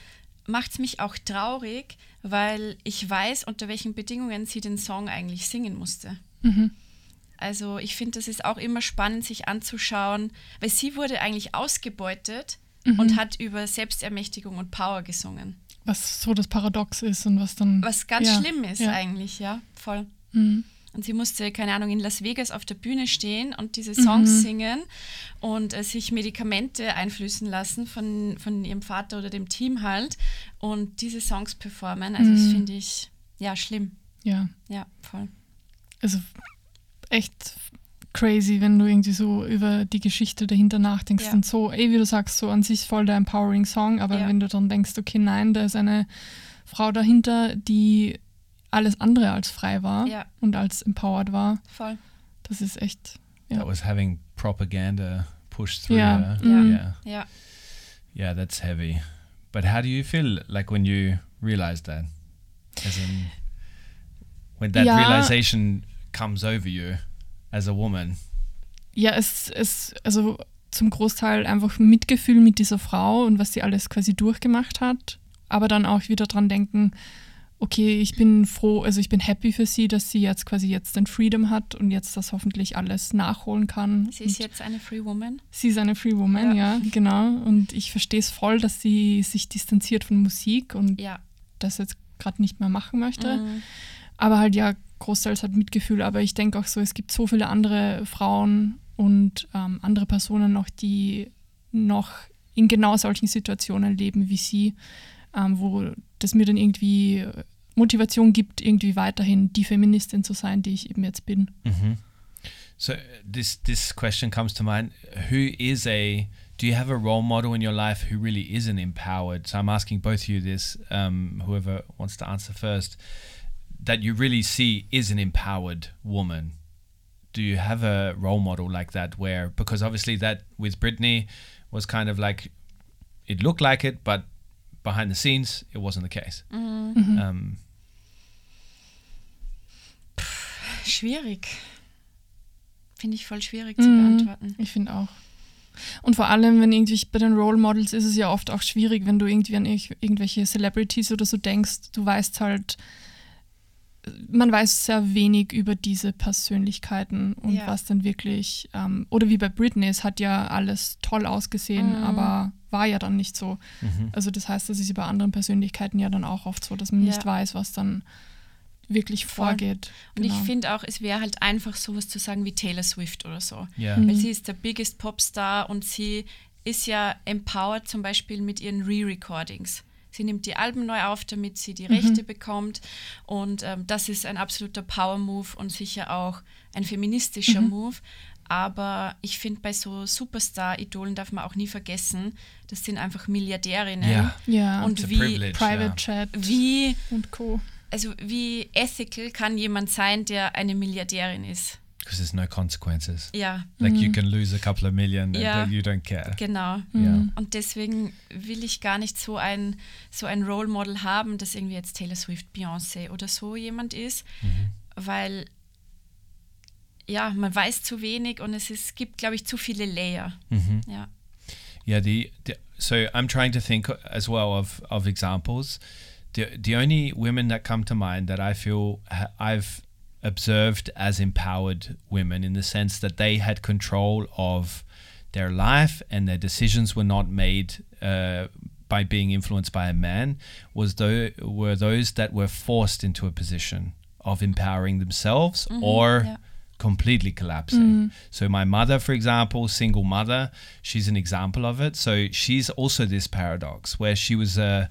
macht es mich auch traurig, weil ich weiß, unter welchen Bedingungen sie den Song eigentlich singen musste.
Mhm.
Also ich finde, das ist auch immer spannend, sich anzuschauen, weil sie wurde eigentlich ausgebeutet und hat über Selbstermächtigung und Power gesungen.
Was so das Paradox ist und was dann.
Was ganz
ja,
schlimm ist
ja.
eigentlich, ja, voll.
Mhm.
Und sie musste, keine Ahnung, in Las Vegas auf der Bühne stehen und diese Songs
Mhm.
singen und äh, sich Medikamente einflößen lassen von, von ihrem Vater oder dem Team halt und diese Songs performen. Also das
Mhm.
finde ich, ja, schlimm.
Ja,
Ja, voll.
also echt crazy, wenn du irgendwie so über die Geschichte dahinter nachdenkst
Ja.
und so, ey, wie du sagst, so an sich voll der empowering Song, aber
Ja.
wenn du dann denkst, okay, nein, da ist eine Frau dahinter, die alles andere als frei war
Ja.
und als empowered war,
Voll.
das ist echt, ja.
That was having propaganda pushed through
Yeah.
her.
Mm.
Yeah.
Ja.
Yeah, that's heavy. But how do you feel like when you realize that? As in, when that
Yeah.
realization comes over you as a woman.
Ja, es ist also zum Großteil einfach Mitgefühl mit dieser Frau und was sie alles quasi durchgemacht hat, aber dann auch wieder dran denken, okay, ich bin froh, also ich bin happy für sie, dass sie jetzt quasi jetzt den Freedom hat und jetzt das hoffentlich alles nachholen kann.
Sie ist
und
jetzt eine Free Woman.
sie ist eine Free Woman,
Ja.
ja, genau. Und ich verstehe es voll, dass sie sich distanziert von Musik und
Ja.
das jetzt gerade nicht mehr machen möchte.
Mhm.
Aber halt ja, großteils hat Mitgefühl. Aber ich denke auch so, es gibt so viele andere Frauen und ähm, andere Personen noch, die noch in genau solchen Situationen leben wie sie, ähm, wo das mir dann irgendwie Motivation gibt, irgendwie weiterhin die Feministin zu sein, die ich eben jetzt bin.
Mm-hmm. So this this question comes to mind. Who is a? Do you have a role model in your life who really isn't empowered? So I'm asking both of you this. Um, whoever wants to answer first, that you really see is an empowered woman. Do you have a role model like that? Where because obviously that with Britney was kind of like it looked like it, but behind the scenes it wasn't the case. Um,
Schwierig. Finde ich voll schwierig zu
Mhm.
beantworten.
Ich finde auch. Und vor allem, wenn irgendwie bei den Role Models ist es ja oft auch schwierig, wenn du irgendwie an irg- irgendwelche Celebrities oder so denkst, du weißt halt, man weiß sehr wenig über diese Persönlichkeiten und
Ja.
was dann wirklich, ähm, oder wie bei Britney, es hat ja alles toll ausgesehen,
Mhm.
aber war ja dann nicht so. Also das heißt, das ist bei anderen Persönlichkeiten ja dann auch oft so, dass man nicht
Ja.
weiß, was dann wirklich
Voll.
vorgeht.
Und ich
Genau.
finde auch, es wäre halt einfach sowas zu sagen wie Taylor Swift oder so.
yeah.
Mhm.
Weil sie ist der biggest Popstar und sie ist ja empowered zum Beispiel mit ihren Re-Recordings. Sie nimmt die Alben neu auf, damit sie die Rechte bekommt. Und ähm, das ist ein absoluter Power-Move und sicher auch ein feministischer Move. Aber ich finde, bei so Superstar-Idolen darf man auch nie vergessen, das sind einfach Milliardärinnen.
Yeah.
Ja,
Und wie.
Private. Chat
wie,
und Co.
also wie ethical kann jemand sein, der eine Milliardärin ist?
Because there's no consequences.
Ja,
Like you can lose a couple of million and
Yeah.
you don't care.
genau.
Yeah.
Und deswegen will ich gar nicht so ein, so ein Role Model haben, das irgendwie jetzt Taylor Swift, Beyoncé oder so jemand ist, weil ja, man weiß zu wenig und es ist, gibt, glaube ich, zu viele Layer. Ja.
Yeah, the, the so I'm trying to think as well of of examples. The the only women that come to mind that I feel I've observed as empowered women in the sense that they had control of their life and their decisions were not made uh, by being influenced by a man was tho- were those that were forced into a position of empowering themselves or
yeah.
completely collapsing. So my mother, for example, single mother, she's an example of it. So she's also this paradox where she was a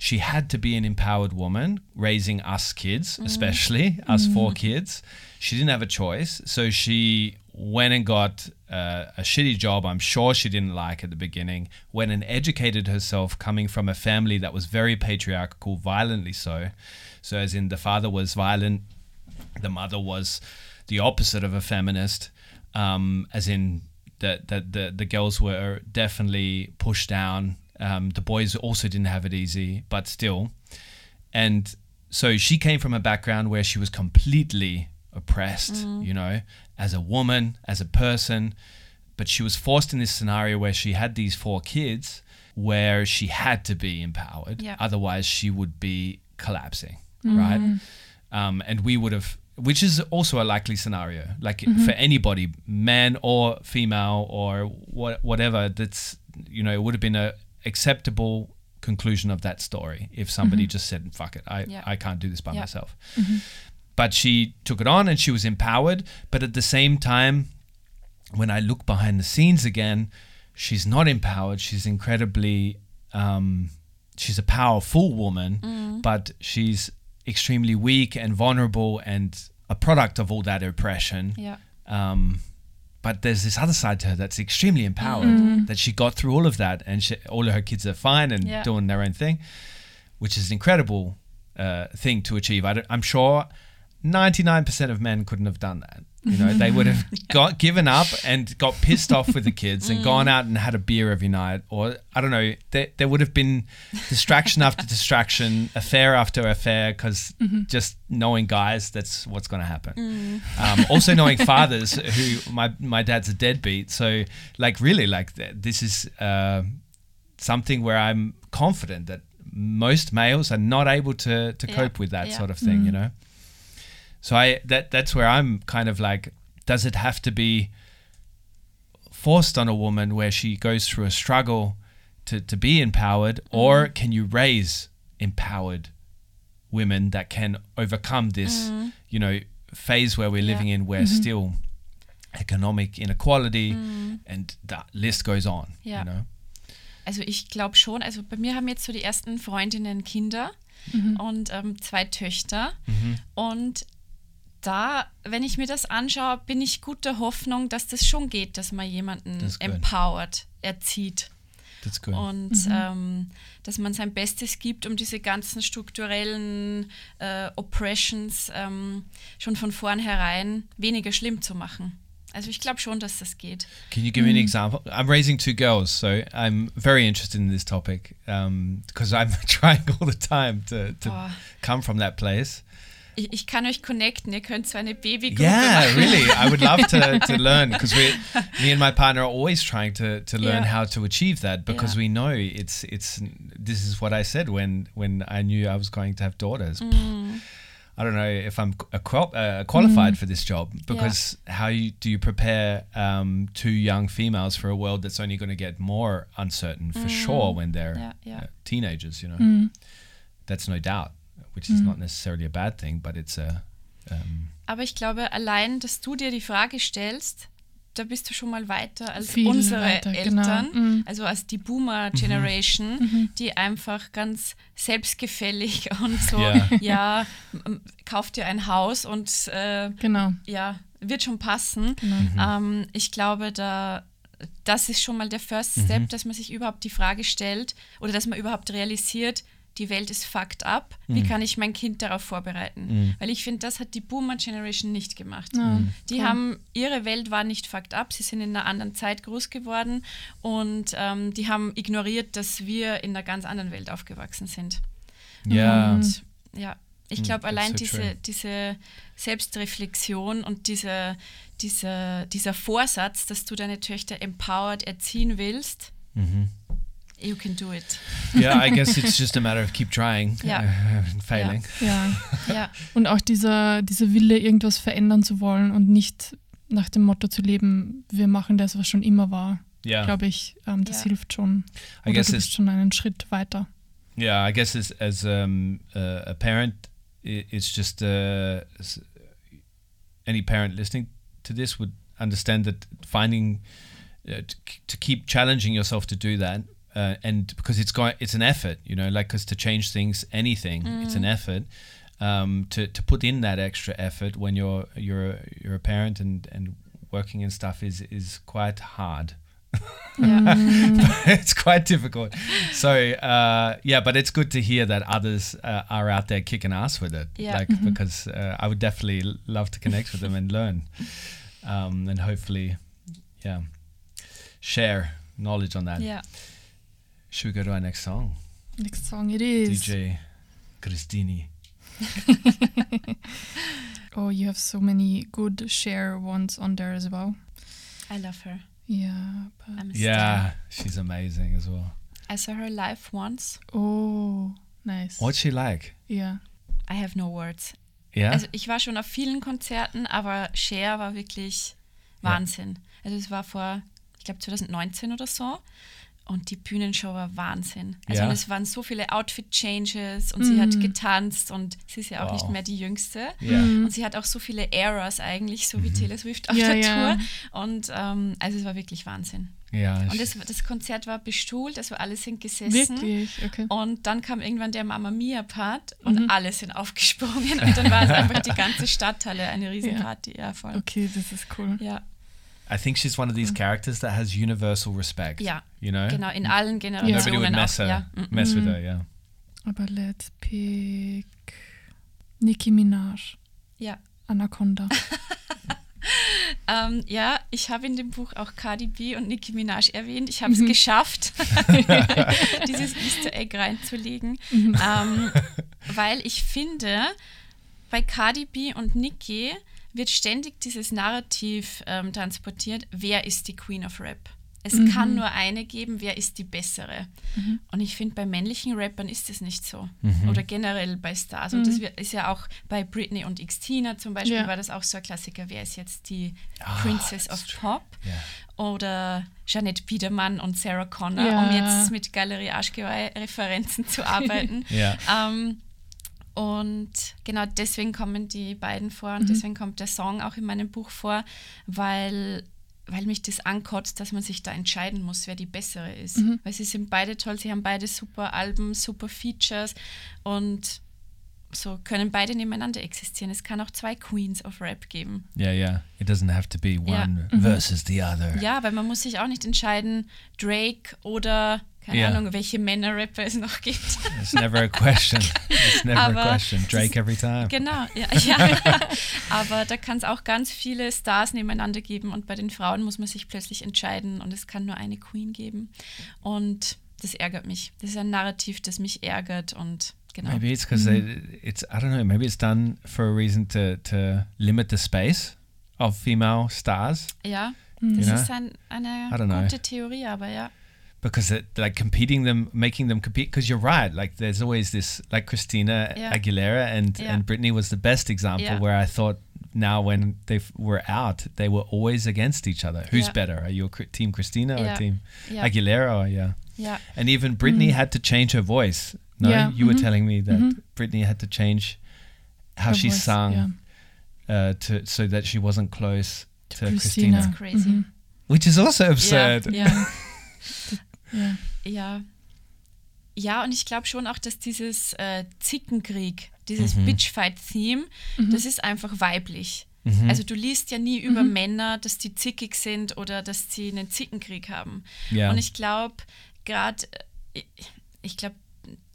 she had to be an empowered woman raising us kids, especially us four kids. She didn't have a choice. So she went and got uh, a shitty job. I'm sure she didn't like at the beginning. Went and educated herself coming from a family that was very patriarchal, violently so. So, as in the father was violent, the mother was the opposite of a feminist, um, as in that the, the, the girls were definitely pushed down. Um, the boys also didn't have it easy, but still. And so she came from a background where she was completely oppressed, you know, as a woman, as a person. But she was forced in this scenario where she had these four kids where she had to be empowered.
Yeah.
Otherwise, she would be collapsing, right? Um, and we would have, which is also a likely scenario, like for anybody, man or female or what, whatever. That's you know, it would have been a acceptable conclusion of that story if somebody just said, "Fuck it, I
Yeah.
I can't do this by
Yeah.
myself." but she took it on and she was empowered. But at the same time, when I look behind the scenes again, she's not empowered. She's incredibly, um, she's a powerful woman, but she's extremely weak and vulnerable and a product of all that oppression.
yeah
Um, but there's this other side to her that's extremely empowered that she got through all of that and she, all of her kids are fine and
Yeah.
doing their own thing which is an incredible uh, thing to achieve. I am sure 99% of men couldn't have done that you know they would have got given up and got pissed off with the kids and gone out and had a beer every night or i don't know there, there would have been distraction after distraction affair after affair because just knowing guys that's what's going to happen um, also knowing fathers who my my dad's a deadbeat so like really like this is uh, something where i'm confident that most males are not able to to
Yeah,
cope with that
yeah.
sort of thing you know so I that that's where I'm kind of like, does it have to be forced on a woman where she goes through a struggle to, to be empowered, mm-hmm. or can you raise empowered women that can overcome this, mm-hmm. you know, phase where we're living in where mm-hmm. still economic inequality mm. and the list goes on,
Ja.
you know?
Also ich glaube schon, also bei mir haben jetzt so die ersten Freundinnen Kinder mhm. und ähm, zwei Töchter. Mhm. Und da, wenn ich mir das anschaue, bin ich guter Hoffnung, dass das schon geht, dass man jemanden
Das ist gut.
empowered erzieht.
That's good.
Und ähm, dass man sein Bestes gibt, um diese ganzen strukturellen äh, Oppressions ähm, schon von vornherein weniger schlimm zu machen. Also ich glaube schon, dass das geht.
Can you give me an example? I'm raising two girls, so I'm very interested in this topic because I'm trying all the time to, to
Boah.
come from that place.
Ich, ich kann euch connecten, ihr könnt so eine Babygruppe
Yeah,
machen.
really. I would love to, to learn because we, me and my partner are always trying to, to learn
Yeah.
how to achieve that because
Yeah.
we know it's it's this is what I said when when I knew I was going to have daughters.
Mm.
I don't know if I'm a qual- uh, qualified for this job because how you, do you prepare um, two young females for a world that's only going to get more uncertain for sure when they're
Yeah, yeah.
uh, teenagers? You know, that's no doubt, which is not necessarily a bad thing, but it's a um,
Aber ich glaube, allein, dass du dir die Frage stellst, da bist du schon mal weiter als
Viel
unsere
weiter, genau.
Eltern,
Mhm.
also als die Boomer-Generation, die einfach ganz selbstgefällig und so,
Ja.
ja, m- kauf dir ein Haus und äh,
Genau.
ja, wird schon passen.
genau.
Ähm, ich glaube, da das ist schon mal der First Step, dass man sich überhaupt die Frage stellt oder dass man überhaupt realisiert, die Welt ist fucked up. Wie kann ich mein Kind darauf vorbereiten? Weil ich finde, das hat die Boomer Generation nicht gemacht.
Ja,
Die
voll.
haben, ihre Welt war nicht fucked up, sie sind in einer anderen Zeit groß geworden und ähm, die haben ignoriert, dass wir in einer ganz anderen Welt aufgewachsen sind.
yeah.
Und ja, ich
Mm,
glaube, allein
so
diese,
true.
diese Selbstreflexion und diese, diese, dieser Vorsatz, dass du deine Töchter empowered erziehen willst, you can do it.
yeah, I guess it's just a matter of keep trying
Ja.
and failing.
Ja.
Ja,
Und auch dieser, dieser Wille, irgendwas verändern zu wollen und nicht nach dem Motto zu leben, wir machen das, was schon immer war,
Yeah.
glaube ich, ähm, das
Ja.
hilft schon.
I
Oder
guess
du
it's-
bist schon einen Schritt weiter.
Yeah, I guess as as um, uh, a parent, i it's just uh, s- any parent listening to this would understand that finding uh, to keep challenging yourself to do that, uh, and because it's going, it's an effort, you know, like because to change things, anything, it's an effort. Um, to, to put in that extra effort when you're you're a, you're a parent and, and working and stuff is is quite hard.
ja.
it's quite difficult. So uh, yeah, but it's good to hear that others uh, are out there kicking ass with it.
Yeah.
Like because uh, I would definitely l- love to connect with them and learn, um, and hopefully, yeah, share knowledge on that.
ja.
Should we go to our next song?
Next song it is.
DJ Christini.
Oh, you have so many good share ones on there as well.
I love her.
Yeah. But
I'm a
Yeah, she's amazing as well.
I saw her live once.
oh, nice.
What's she like?
Yeah.
I have no words.
Yeah.
Also ich war schon auf vielen Konzerten, aber Cher war wirklich. Wahnsinn. Also es war vor, ich glaube 2019 oder so. Und die Bühnenshow war Wahnsinn. Also
Ja.
und es waren so viele Outfit-Changes und sie hat getanzt und sie ist ja auch
Wow.
nicht mehr die Jüngste.
Ja.
Und sie hat auch so viele Eras eigentlich, so wie Taylor Swift auf
Ja,
der
ja.
Tour. Und ähm, also es war wirklich Wahnsinn.
Ja.
Und das, das Konzert war bestuhlt, also alle sind gesessen.
Wirklich? Okay.
Und dann kam irgendwann der Mamma Mia Part und alle sind aufgesprungen und dann war es einfach die ganze Stadthalle eine Riesenparty. Ja, voll.
Okay, das ist cool.
Ja,
I think she's one of these characters that has universal respect.
ja.
You know?
Genau, in allen
Nobody would
Generationen
mess, her,
Ja. Mhm.
mess with her, yeah.
Aber let's pick Nicki Minaj,
ja.
Anaconda.
Ähm, ja, ich habe in dem Buch auch Cardi B und Nicki Minaj erwähnt. Ich
Mhm.
habe es geschafft, dieses Easter Egg reinzulegen,
Mhm.
ähm, weil ich finde, bei Cardi B und Nicki wird ständig dieses Narrativ ähm, transportiert, wer ist die Queen of Rap? Es
Mhm.
kann nur eine geben, wer ist die bessere? Und ich finde, bei männlichen Rappern ist es nicht so. Oder generell bei Stars. Und das wird- ist ja auch bei Britney und Xtina zum Beispiel,
Ja.
war das auch so ein Klassiker. Wer ist jetzt die
Ah,
Princess of Pop?
Yeah.
Oder Jeanette Biedermann und Sarah Connor,
Ja.
um jetzt mit Galerie Arschgeweih-Referenzen zu arbeiten.
Ja.
Ähm, und genau deswegen kommen die beiden vor und deswegen kommt der Song auch in meinem Buch vor, weil, weil mich das ankotzt, dass man sich da entscheiden muss, wer die bessere ist. Weil sie sind beide toll, sie haben beide super Alben, super Features und so können beide nebeneinander existieren. Es kann auch zwei Queens of Rap geben.
Yeah, yeah. It doesn't have to be
Ja.
one versus the other.
Ja, weil man muss sich auch nicht entscheiden, Drake oder keine
Ja.
Ahnung, welche Männer-Rapper es noch gibt.
It's never a question. It's never
Aber
a question. Drake every time.
Genau, ja. ja. Aber da kann es auch ganz viele Stars nebeneinander geben und bei den Frauen muss man sich plötzlich entscheiden und es kann nur eine Queen geben. Und das ärgert mich. Das ist ein Narrativ, das mich ärgert und genau.
Maybe it's because it's I don't know. Maybe it's done for a reason to to limit the space of female stars
Ja, das
Ja.
ist ein,
I
eine
don't know.
gute Theorie, aber ja.
Because it, like competing them, making them compete. Because you're right. Like there's always this like Christina
Yeah.
Aguilera and
Yeah.
and Britney was the best example
Yeah.
where I thought now when they f- were out they were always against each other. Who's
Yeah.
better? Are you a Cri- team Christina or
Yeah.
team Aguilera? Or yeah.
ja,
And even Britney had to change her voice. No,
Yeah.
you were
Mhm.
telling me that
Mhm.
Britney had to change how
Her
she
voice,
sung
yeah.
uh, to so that she wasn't close to,
Christina.
Christina.
That's crazy.
Mhm.
which is also absurd.
Ja. ja.
Ja. Ja, und ich glaube schon auch, dass dieses äh, Zickenkrieg, dieses
Mhm.
Bitchfight-Theme, das ist einfach weiblich.
Mhm.
Also du liest ja nie über Männer, dass die zickig sind oder dass sie einen Zickenkrieg haben.
Yeah.
Und ich glaube, gerade, ich, ich glaube,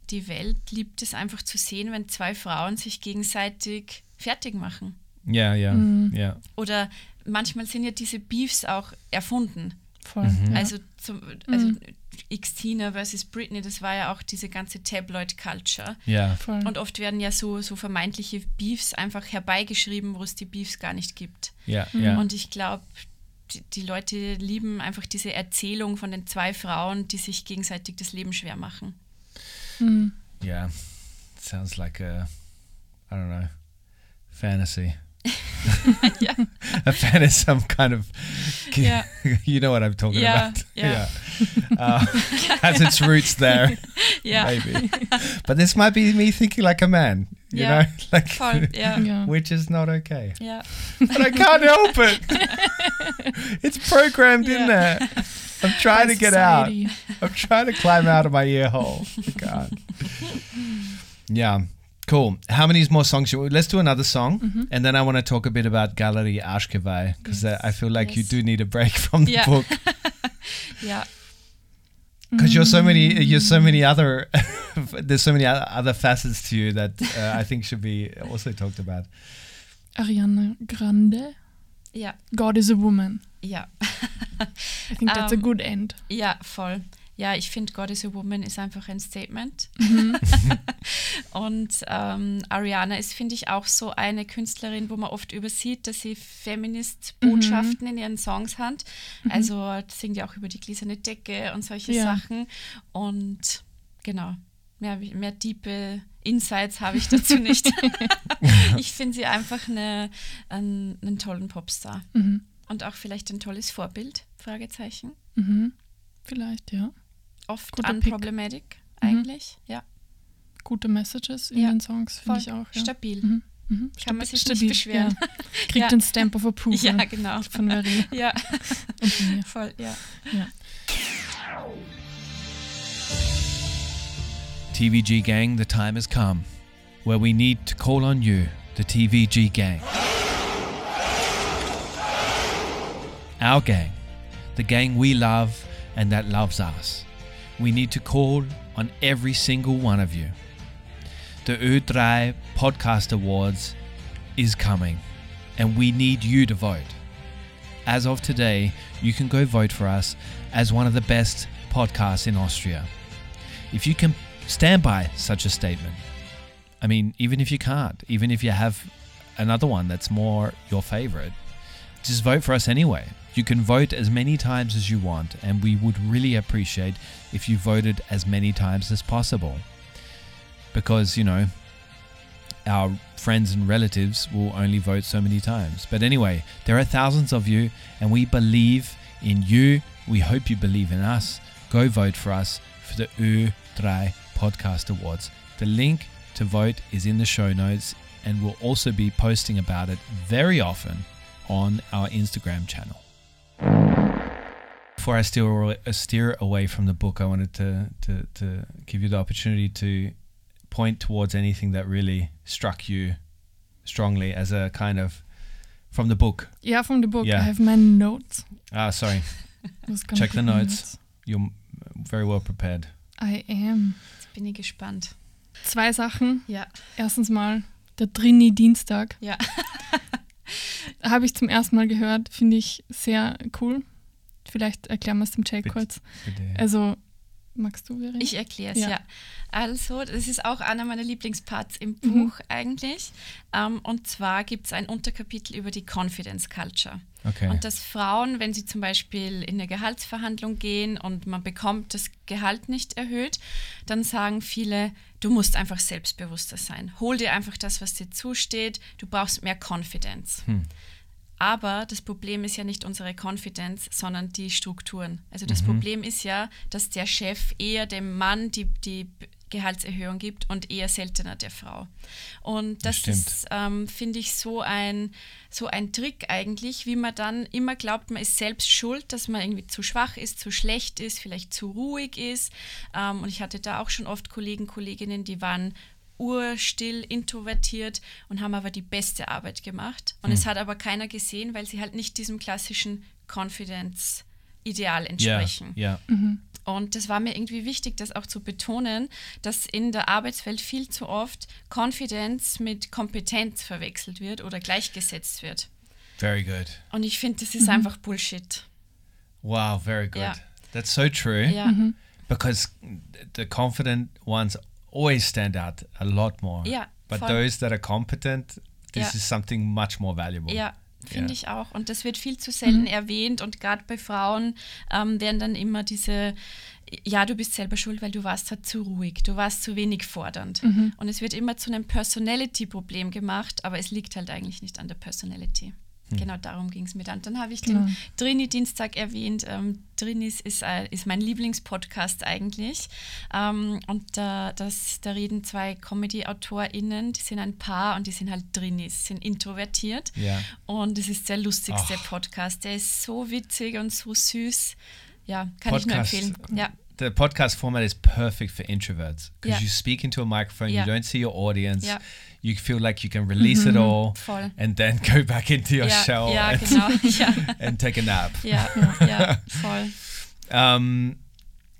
die Welt liebt es einfach zu sehen, wenn zwei Frauen sich gegenseitig fertig machen.
yeah, yeah,
Mhm.
yeah.
Oder manchmal sind ja diese Beefs auch erfunden.
Voll.
Mhm.
Ja.
Also, zum, also Xtina versus Britney, das war ja auch diese ganze Tabloid-Culture.
Yeah.
Voll.
Und oft werden ja so, so vermeintliche Beefs einfach herbeigeschrieben, wo es die Beefs gar nicht gibt.
Yeah, yeah.
Und ich glaube, die, die Leute lieben einfach diese Erzählung von den zwei Frauen, die sich gegenseitig das Leben schwer machen.
Mhm.
Yeah. Sounds like a, I don't know, fantasy.
Ja.
a fan is some kind of,
Yeah.
you know what I'm talking
Yeah,
about.
yeah.
Uh, has its roots there,
yeah.
maybe. But this might be me thinking like a man, you
Yeah,
know, like,
voll, ja.
Ja.
which is not okay.
Yeah.
But I can't help it. it's programmed in there. I'm trying to get out. I'm trying to climb out of my ear hole. I can't. yeah. Cool. How many more songs? You, let's do another song, and then I want to talk a bit about Galerie Ashkevai because I feel like you do need a break from the
Yeah.
book
yeah.
because you're so many. You're so many other. there's so many other facets to you that uh, I think should be also talked about.
Ariana Grande.
Yeah.
God is a woman.
Yeah.
I think that's a
Um,
good end.
Yeah, voll. Ja, ich finde God is a Woman ist einfach ein Statement. Und ähm, Ariana ist, finde ich, auch so eine Künstlerin, wo man oft übersieht, dass sie Feminist-Botschaften in ihren Songs hat. Also singt ja auch über die gläserne Decke und solche
Ja.
Sachen. Und genau, mehr, mehr tiefe Insights habe ich dazu nicht. ich finde sie einfach eine, einen, einen tollen Popstar.
Mhm.
Und auch vielleicht ein tolles Vorbild, Fragezeichen.
Mhm. Vielleicht, ja.
Oft
Guter Pick.
unproblematic eigentlich. Ja,
Gute Messages in
Ja,
den Songs, finde ich auch. Ja.
stabil.
Mhm. Mhm.
Kann man
Stabil-
sich nicht beschweren.
Ja. Kriegt
Ja.
den Stamp of Approval
Ja, genau.
von Verena
Ja,
und von mir.
voll, ja.
Ja.
TVG gang, the time has come where we need to call on you, the TVG gang. Our gang, the gang we love and that loves us. We need to call on every single one of you. The Ö3 Podcast Awards is coming and we need you to vote. As of today, you can go vote for us as one of the best podcasts in Austria if you can stand by such a statement, I mean, even if you can't, even if you have another one that's more your favorite, just vote for us anyway. You can vote as many times as you want, and we would really appreciate if you voted as many times as possible. Because, you know, our friends and relatives will only vote so many times. But anyway, there are thousands of you, and we believe in you. We hope you believe in us. Go vote for us for the U3 Podcast Awards. The link to vote is in the show notes, and we'll also be posting about it very often on our Instagram channel. Before I steer, uh, steer away from the book, I wanted to, to, to give you the opportunity to point towards anything that really struck you strongly as a kind of from the book.
Yeah, from the book.
Yeah.
I have my notes.
Ah, sorry.
I was gonna
Check the
put
notes. You're very well prepared.
I am.
Jetzt bin ich gespannt.
Zwei Sachen.
Ja,
Erstens mal der Trini-Dienstag.
ja.
Habe ich zum ersten Mal gehört. Finde ich sehr cool. Vielleicht erklären wir es dem Jake
Bitte.
kurz.
Bitte.
Also, magst du, Verena?
Ich erkläre es, ja.
Ja.
Also, das ist auch einer meiner Lieblingsparts im
Mhm.
Buch eigentlich. Ähm, und zwar gibt es ein Unterkapitel über die Confidence Culture.
Okay.
Und dass Frauen, wenn sie zum Beispiel in eine Gehaltsverhandlung gehen und man bekommt das Gehalt nicht erhöht, dann sagen viele, du musst einfach selbstbewusster sein. Hol dir einfach das, was dir zusteht. Du brauchst mehr Confidence. Aber das Problem ist ja nicht unsere Confidence, sondern die Strukturen. Also das Problem ist ja, dass der Chef eher dem Mann die, die Gehaltserhöhung gibt und eher seltener der Frau. Und das
stimmt.
ist, ähm, finde ich, so ein, so ein Trick eigentlich, wie man dann immer glaubt, man ist selbst schuld, dass man irgendwie zu schwach ist, zu schlecht ist, vielleicht zu ruhig ist. Ähm, und ich hatte da auch schon oft Kollegen, Kolleginnen, die waren urstill, introvertiert und haben aber die beste Arbeit gemacht. Und es hat aber keiner gesehen, weil sie halt nicht diesem klassischen Confidence-Ideal
yeah,
entsprechen.
yeah.
Und das war mir irgendwie wichtig, das auch zu betonen, dass in der Arbeitswelt viel zu oft Confidence mit Kompetenz verwechselt wird oder gleichgesetzt wird.
Very good.
Und ich finde, das ist einfach Bullshit.
Wow, very good.
Yeah.
That's so true.
Ja,
Because the confident ones always stand out a lot more.
Ja,
But
voll.
those that are competent, this
Ja.
is something much more valuable.
ja finde
Ja.
ich auch. Und das wird viel zu selten erwähnt. Und gerade bei Frauen ähm, werden dann immer diese, ja, du bist selber schuld, weil du warst halt zu ruhig, du warst zu wenig fordernd. Und es wird immer zu einem Personality-Problem gemacht, aber es liegt halt eigentlich nicht an der Personality. Genau darum ging es mir dann. Dann habe ich
Genau.
den Trini-Dienstag erwähnt. Ähm, Trinis ist, äh, ist mein Lieblingspodcast eigentlich. Ähm, und da, das, da reden zwei Comedy-AutorInnen, die sind ein Paar und die sind halt Trinis, sind introvertiert.
Ja.
Und es ist der lustigste
Ach.
Podcast. Der ist so witzig und so süß. Ja, kann ich nur
Podcast.
empfehlen. Ja,
The podcast format is perfect for introverts because
Yeah.
you speak into a microphone,
Yeah.
you don't see your audience,
Yeah.
you feel like you can release it all
voll.
and then go back into your shell and,
genau.
And take a nap.
ja, ja, voll.
Um,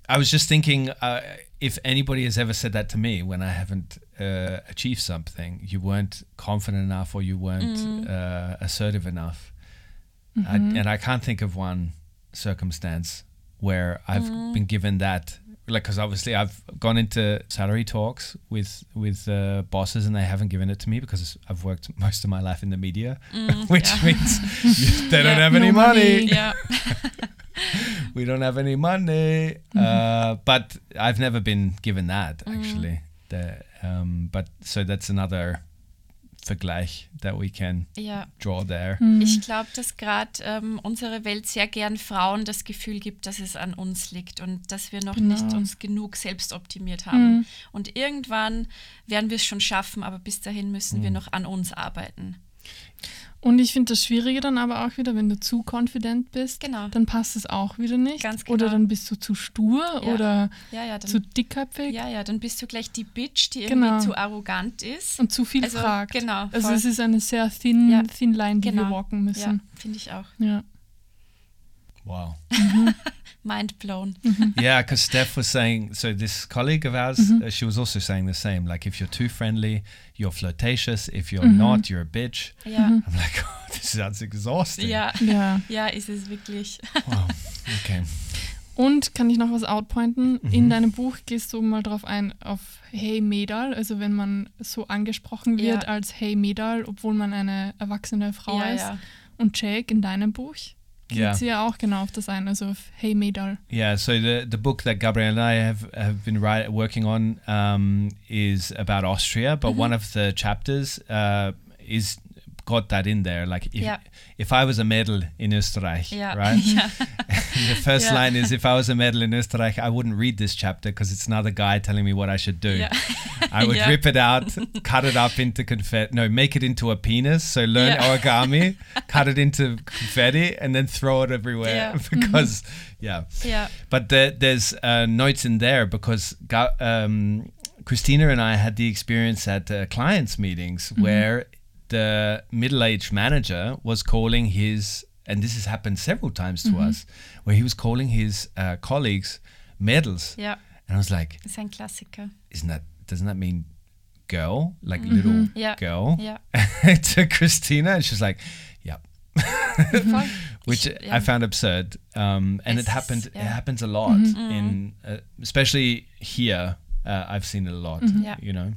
I was just thinking uh, if anybody has ever said that to me when I haven't uh, achieved something, you weren't confident enough or you weren't uh, assertive enough. I, and I can't think of one circumstance where I've been given that. Like, because obviously I've gone into salary talks with with uh, bosses and they haven't given it to me because I've worked most of my life in the media, which
yeah.
means they don't have
no
any money
money.
Ja,
we don't have any money. Uh, but I've never been given that actually. The, um, but so that's another Vergleich that we can
Ja.
draw there.
Ich glaube, dass gerade ähm, unsere Welt sehr gern Frauen das Gefühl gibt, dass es an uns liegt und dass wir noch
Genau.
nicht uns genug selbst optimiert haben. Und irgendwann werden wir es schon schaffen, aber bis dahin müssen wir noch an uns arbeiten.
Und ich finde das Schwierige dann aber auch wieder, wenn du zu confident bist,
Genau.
dann passt es auch wieder nicht.
Ganz
Oder
genau.
dann bist du zu stur
Ja.
oder
Ja, ja,
zu
dann,
dickköpfig
ja, ja, dann bist du gleich die Bitch, die
Genau.
irgendwie zu arrogant ist.
und zu viel
Also,
fragt.
genau,
Also
voll.
es ist eine sehr thin,
Ja.
thin Line, die wir
Genau.
walken
Ja,
müssen.
finde ich auch.
Ja.
Wow.
Mind blown.
yeah, because Steph was saying, so this colleague of ours, uh, she was also saying the same. Like, if you're too friendly, you're flirtatious. If you're not, you're a bitch.
Ja,
I'm like, oh, this sounds exhausting.
ja,
ja.
ja, ist es wirklich.
Wow. Okay.
Und kann ich noch was outpointen?
Mhm.
In deinem Buch gehst du mal drauf ein, auf Hey Medal, also wenn man so angesprochen wird
Ja.
als Hey Medal, obwohl man eine erwachsene Frau
Ja,
ist.
ja.
Und Jake in deinem Buch
Yeah.
ja auch genau auf das ein, also auf Hey Medal.
Yeah, so the, the book that Gabriel and I have, have been write, working on um, is about Austria, but one of the chapters uh, is got that in there. Like if,
Yeah.
if I was a medal in Österreich,
Ja,
right?
ja,
the first
Yeah.
line is if I was a medal in Österreich, I wouldn't read this chapter because it's another guy telling me what I should do. I would
Yeah.
rip it out, cut it up into confetti. No, make it into a penis. So learn
Yeah.
origami, cut it into confetti, and then throw it everywhere
Yeah.
because, yeah.
ja.
But the, there's uh, notes in there because um, Christina and I had the experience at uh, clients' meetings where the middle-aged manager was calling his, and this has happened several times to us, where he was calling his uh, colleagues medals,
ja.
and I was like,
Ist ein Klassiker.
isn't that doesn't that mean girl like little
Yeah.
girl
Ja.
to Christina and she's like yeah which
Ich-
I found absurd um, and it
Es-
happened
yeah.
it happens a lot in uh, especially here uh, I've seen it a lot
Yeah.
you know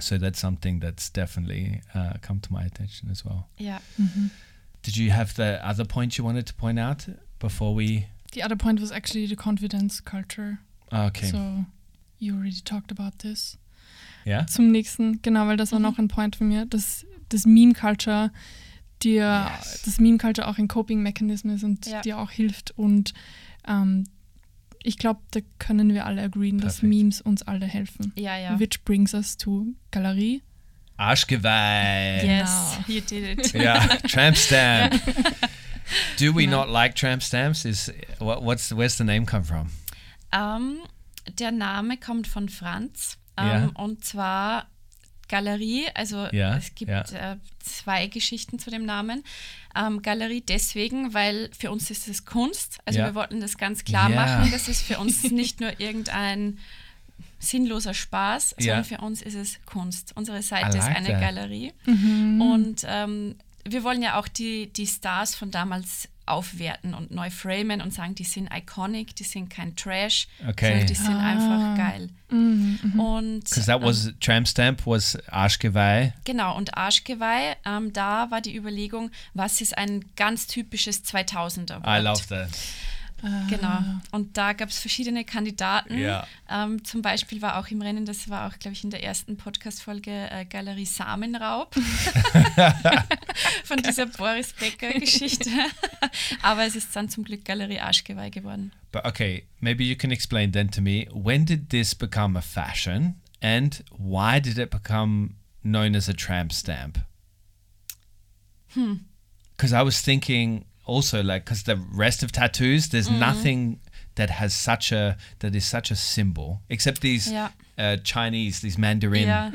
so that's something that's definitely uh, come to my attention as well
Ja.
did you have the other point you wanted to point out before we
The other point was actually the confidence culture.
Ah, okay
So you already talked about this.
yeah
Zum nächsten, genau, weil das war noch ein Point von mir, dass das Meme Culture dir,
Yes.
das Meme Culture auch ein Coping Mechanism ist und
Ja.
dir auch hilft und ähm, ich glaube, da können wir alle agreeen, dass
Perfekt.
Memes uns alle helfen.
Ja, ja.
Which brings us to Galerie.
Arschgeweih
Yes,
Genau.
you did it.
yeah, tramp stamp. Do we not like tramp stamps? Is what, what's where's the name come from?
Ähm, der Name kommt von Franz. Ähm,
Ja.
Und zwar Galerie. Also
Ja,
es gibt
ja.
äh, zwei Geschichten zu dem Namen. Ähm, Galerie deswegen, weil für uns ist es Kunst. Also
Ja.
wir wollten das ganz klar
Ja.
machen. Das ist für uns nicht nur irgendein sinnloser Spaß,
Ja.
sondern für uns ist es Kunst. Unsere Seite
I
ist
like
eine
that.
Galerie.
Mhm.
Und ähm, wir wollen ja auch die, die Stars von damals aufwerten und neu framen und sagen, die sind iconic, die sind kein Trash,
Okay.
sondern die sind
Ah.
einfach geil.
Mhm, mhm.
Und
Because that
ähm,
was tramp stamp was Arschgeweih.
genau, und Arschgeweih, ähm, da war die Überlegung, was ist ein ganz typisches 2000er Wort?
I love that.
Genau. Und da gab es verschiedene Kandidaten.
Ja.
Ähm, zum Beispiel war auch im Rennen, das war auch, glaube ich, in der ersten Podcast-Folge äh, Galerie Samenraub von dieser Boris Becker-Geschichte. Aber es ist dann zum Glück Galerie Arschgeweih geworden.
But okay, maybe you can explain then to me when did this become a fashion and why did it become known as a tramp stamp? Because I was thinking also like because the rest of tattoos, there's nothing that has such a that is such a symbol except these
Ja.
uh, Chinese, these Mandarin
Ja.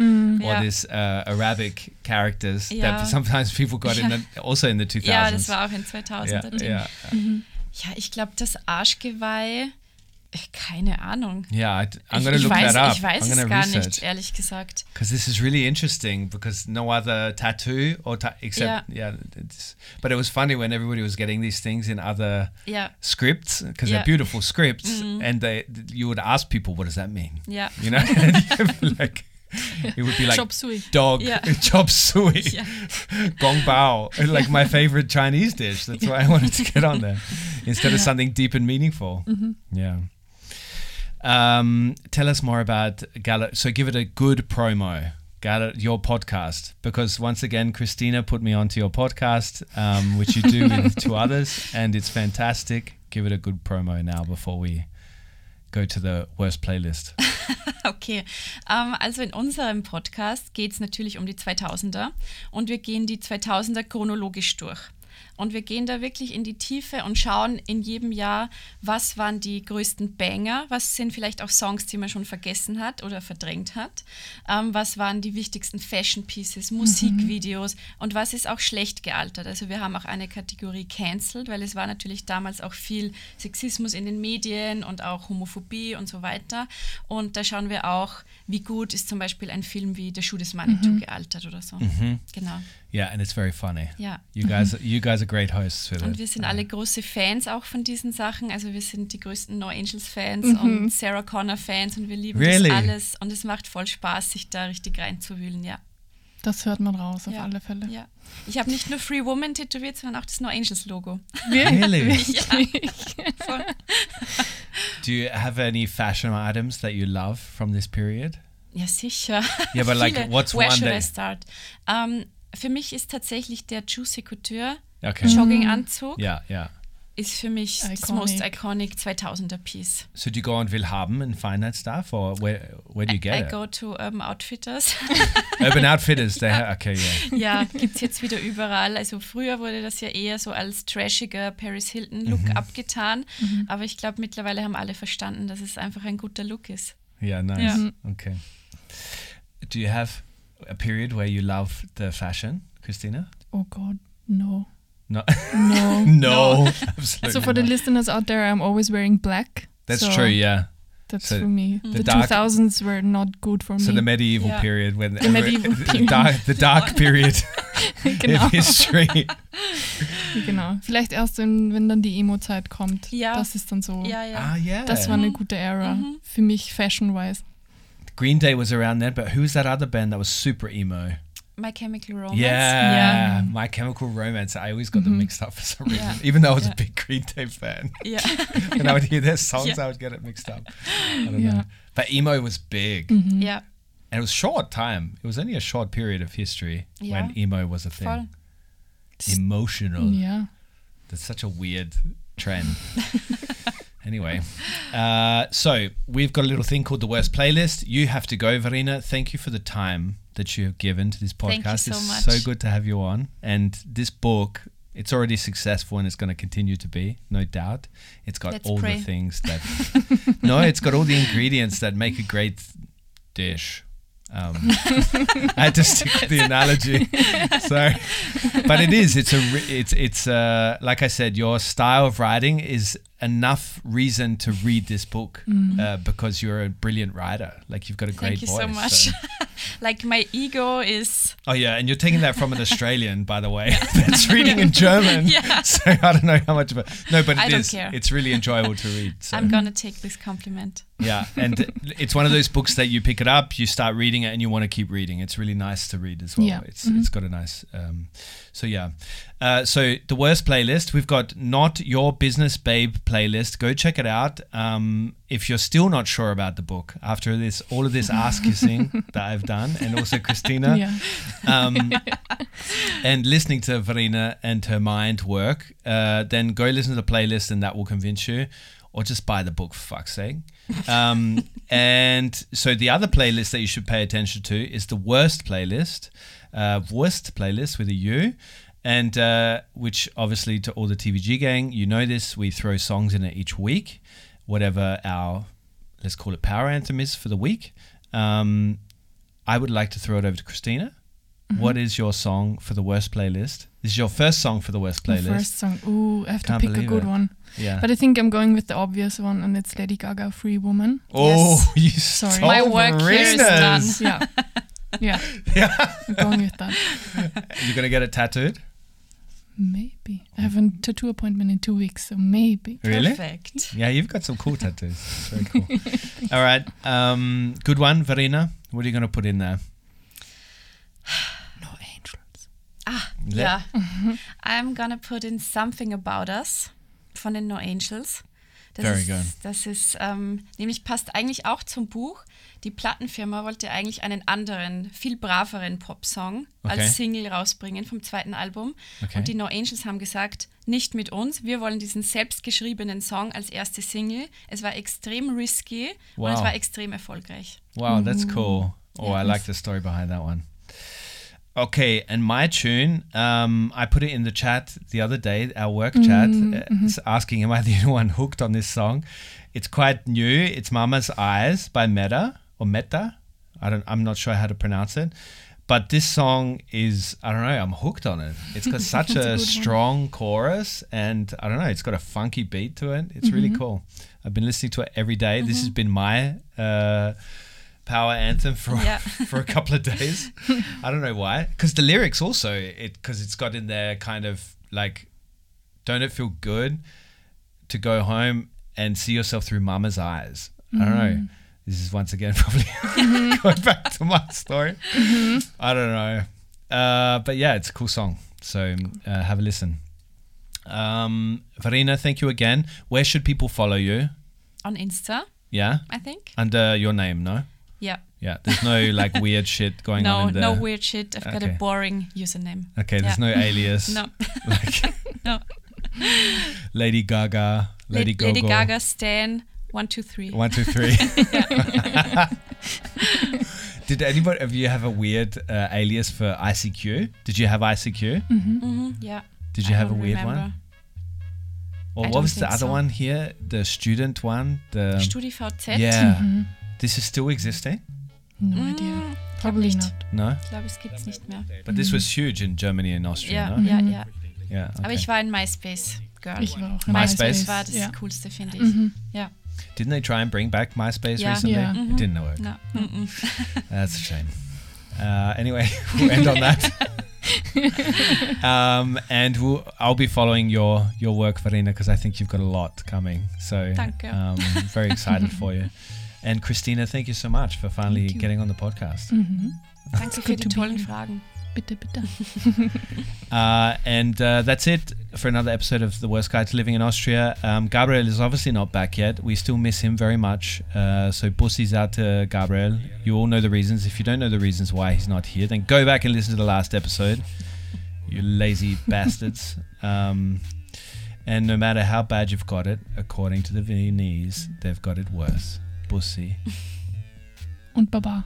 or
Ja.
this uh, Arabic characters
Ja.
that sometimes people got in the, also in the 2000s.
Ja, das war auch in
yeah,
2000er.
yeah,
Ja, ich glaube, das Arschgeweih, Äh, keine Ahnung.
yeah. I, I'm
ich,
going to look
weiß,
that up.
Ich weiß
I'm
es gar
research.
nicht, ehrlich gesagt.
Because this is really interesting because no other tattoo or ta- except yeah, it's, but it was funny when everybody was getting these things in other
Ja,
scripts because
Yeah.
they're beautiful scripts mm-hmm. and they you would ask people what does that mean
ja.
you know And you'd be like it would be like
Chop suey.
dog
Yeah.
chop suey
Ja.
gong bao like my favorite Chinese dish that's why I wanted to get on there instead of something deep and meaningful mm-hmm. yeah um, tell us more about Gala so give it a good promo it, your podcast because once again, Christina put me onto your podcast, um, which you do with two others, and it's fantastic. Give it a good promo now before we go to the worst playlist.
Okay, ähm, also in unserem Podcast geht es natürlich um die 2000er und wir gehen die 2000er chronologisch durch. Und wir gehen da wirklich in die Tiefe und schauen in jedem Jahr, was waren die größten Banger, was sind vielleicht auch Songs, die man schon vergessen hat oder verdrängt hat, ähm, was waren die wichtigsten Fashion Pieces, Musikvideos und was ist auch schlecht gealtert. Also wir haben auch eine Kategorie Cancelled, weil es war natürlich damals auch viel Sexismus in den Medien und auch Homophobie und so weiter. Und da schauen wir auch, wie gut ist zum Beispiel ein Film wie Der Schuh des Manitou gealtert oder so. Genau.
Yeah, and it's very funny.
Ja.
You guys, you guys are great hosts with
Und wir sind alle große Fans auch von diesen Sachen. Also wir sind die größten No Angels Fans und Sarah Connor Fans und wir lieben
Really?
das alles. Und es macht voll Spaß, sich da richtig reinzuwühlen, ja.
Das hört man raus, auf
ja.
alle Fälle.
Ja. Ich habe nicht nur Free Woman tätowiert, sondern auch das No Angels Logo.
Really?
Voll.
Do you have any fashion items that you love from this period?
Ja, sicher.
Yeah, but like, what's
Where
one
should I
that-
start? Ähm, für mich ist tatsächlich der Juicy Couture
Okay.
Jogginganzug
Yeah, yeah.
ist für mich das
Iconic.
most iconic 2000er Piece.
So do you go on Willhaben and find that stuff, or where where do you
I
get it?
go to Urban Outfitters.
Urban Outfitters. They ha- okay, yeah.
Ja, gibt es jetzt wieder überall. Also früher wurde das ja eher so als trashiger Paris Hilton-Look abgetan. Aber ich glaube, mittlerweile haben alle verstanden, dass es einfach ein guter Look ist.
Yeah, nice.
Yeah.
Okay. Do you have a period where you love the fashion, Christina?
Oh God, no.
No.
No.
no. Absolutely.
So for the listeners out there, I'm always wearing black.
That's
so
true. Yeah.
That's
So
for me.
Hmm.
the
The,
2000s were not good for
So
me.
the medieval
Yeah.
period when
The medieval
the
period.
dark, the dark period
genau.
in history.
genau. Vielleicht erst, wenn, wenn dann die Emo-Zeit kommt.
Ja.
Das ist dann so.
Ja, ja.
Ah, yeah.
Das war eine mhm. gute Ära. Mhm. Für mich fashion-wise.
Green Day was around then, but who's that other band that was super emo?
My Chemical Romance.
Yeah,
Yeah.
My Chemical Romance. I always got them mm-hmm. mixed up for some reason,
Yeah.
even though I was a big Green Day fan.
Yeah.
and I would hear their songs,
Yeah.
I would get it mixed up. I don't
Yeah.
know. But emo was big,
mm-hmm. Yeah.
and it was short time. It was only a short period of history
Yeah.
when emo was a thing.
voll.
Emotional.
Yeah.
That's such a weird trend. anyway, uh, so we've got a little thing called the worst playlist. You have to go, Verena. Thank you for the time that you have given to this podcast.
Thank you so
it's
much.
so good to have you on. And this book, it's already successful and it's going to continue to be, no doubt. It's got
Let's
all
pray.
the things that. no, it's got all the ingredients that make a great dish. Um, I had to stick with the analogy. Sorry, but it is. It's a. It's it's uh, like I said. Your style of writing is enough reason to read this book uh, because you're a brilliant writer. Like you've got a great
Thank you
voice.
so much.
so-
like my ego is
Oh yeah, and you're taking that from an Australian, by the way, that's reading in German.
Yeah.
So I don't know how much of it. No, but
I
it
don't care.
It's really enjoyable to read. So.
I'm gonna take this compliment.
Yeah, and it's one of those books that you pick it up, you start reading it, and you want to keep reading. It's really nice to read as well.
Yeah.
It's it's got a nice. Um, so yeah, uh, so the worst playlist we've got not your business babe playlist. Go check it out. Um, if you're still not sure about the book after this, all of this ass kissing that I've done, and also Christina, um, and listening to Verena and her mind work, uh, then go listen to the playlist and that will convince you, or just buy the book for fuck's sake. Um, and so the other playlist that you should pay attention to is the worst playlist, uh, worst playlist with a U. And uh, which obviously to all the TVG gang, you know this, we throw songs in it each week, whatever our, let's call it power anthem is for the week. Um, I would like to throw it over to Christina. What is your song for the worst playlist? This is your first song for the worst
The
playlist.
first song. Ooh, I have
Can't
to pick a good
it.
one.
Yeah.
But I think I'm going with the obvious one, and it's Lady Gaga, Free Woman.
oh, you
Sorry.
stole
My work here is
Verena's.
Yeah. Yeah.
Yeah.
I'm going with that.
You're gonna get it tattooed?
Maybe. I have a tattoo appointment in two weeks, so maybe.
Really?
Perfect.
Yeah, you've got some cool tattoos. It's very cool. All right. Um, good one, Verena. What are you gonna put in there?
No angels.
Ah, ja. I'm gonna put in Something About Us von den No Angels. Das
Very
ist,
good.
Das ist, ähm, nämlich passt eigentlich auch zum Buch. Die Plattenfirma wollte eigentlich einen anderen, viel braveren Popsong
Okay.
als Single rausbringen vom zweiten Album.
Okay.
Und die No Angels haben gesagt, nicht mit uns, wir wollen diesen selbstgeschriebenen Song als erste Single. Es war extrem risky und
Wow.
es war extrem erfolgreich.
Wow, that's cool. Oh, I like the story behind that one. Okay, and my tune, um, I put it in the chat the other day, our work chat, uh, s- asking, Am I the only one hooked on this song? It's quite new. It's Mama's Eyes by Meta or Meta. I don't, I'm not sure how to pronounce it. But this song is, I don't know, I'm hooked on it. It's got such
a
a,
good one.
strong chorus and I don't know, it's got a funky beat to it. It's really mm-hmm. cool. I've been listening to it every day. This has mm-hmm. been my uh, power anthem for
Yeah.
for a couple of days. I don't know why. Because the lyrics also it because it's got in there kind of like, don't it feel good to go home and see yourself through mama's eyes? I don't know. Mm. This is once again probably going back to my story. I don't know. Uh, but yeah, it's a cool song. So uh, have a listen. Um, Varina, thank you again. Where should people follow you?
On Insta,
Yeah,
I think.
under your name, no?
Yeah.
Yeah, there's no like weird shit going
No,
on No,
no weird shit. I've got a boring username.
Okay, there's
Yeah.
no alias.
No,
Like
no.
Lady Gaga, Lady Gaga.
Lady.
Gaga,
Stan, one, two, three.
One, two, three. Did anybody of you have a weird uh, alias for ICQ? Did you have ICQ?
hmm yeah.
Did you
I
have a weird
remember.
one? Or
I
what was the other
so.
one here? The student one? The
StudiVZ?
Yeah.
Mhm.
This is still existing?
No
Mm,
idea. Probably not.
No?
Ich glaube, es gibt es nicht mehr.
But this was huge in Germany and Austria,
Ja,
no?
ja, ja.
Yeah.
Aber
okay.
ich war ein MySpace Girl.
Ich war auch in
MySpace?
Das war das
Ja.
Coolste, finde ich.
Mhm.
Ja.
Didn't they try and bring back MySpace
Yeah.
recently?
Yeah.
It didn't work.
No.
That's a shame. Uh, anyway, we'll end on that. um, and we'll, I'll be following your your work, Farina, because I think you've got a lot coming. So
Danke.
um, very excited for you. And Christina, thank you so much for finally getting on the podcast.
Mhm.
Danke für die tollen. Fragen.
Bitte, bitte.
Uh, and uh, that's it for another episode of The Worst Guide to Living in Austria. Um, Gabriel is obviously not back yet. We still miss him very much. Uh, so bussies out to Gabriel. You all know the reasons. If you don't know the reasons why he's not here, then go back and listen to the last episode. You lazy bastards. Um, and no matter how bad you've got it, according to the Viennese, they've got it worse. Bussy.
Und Baba.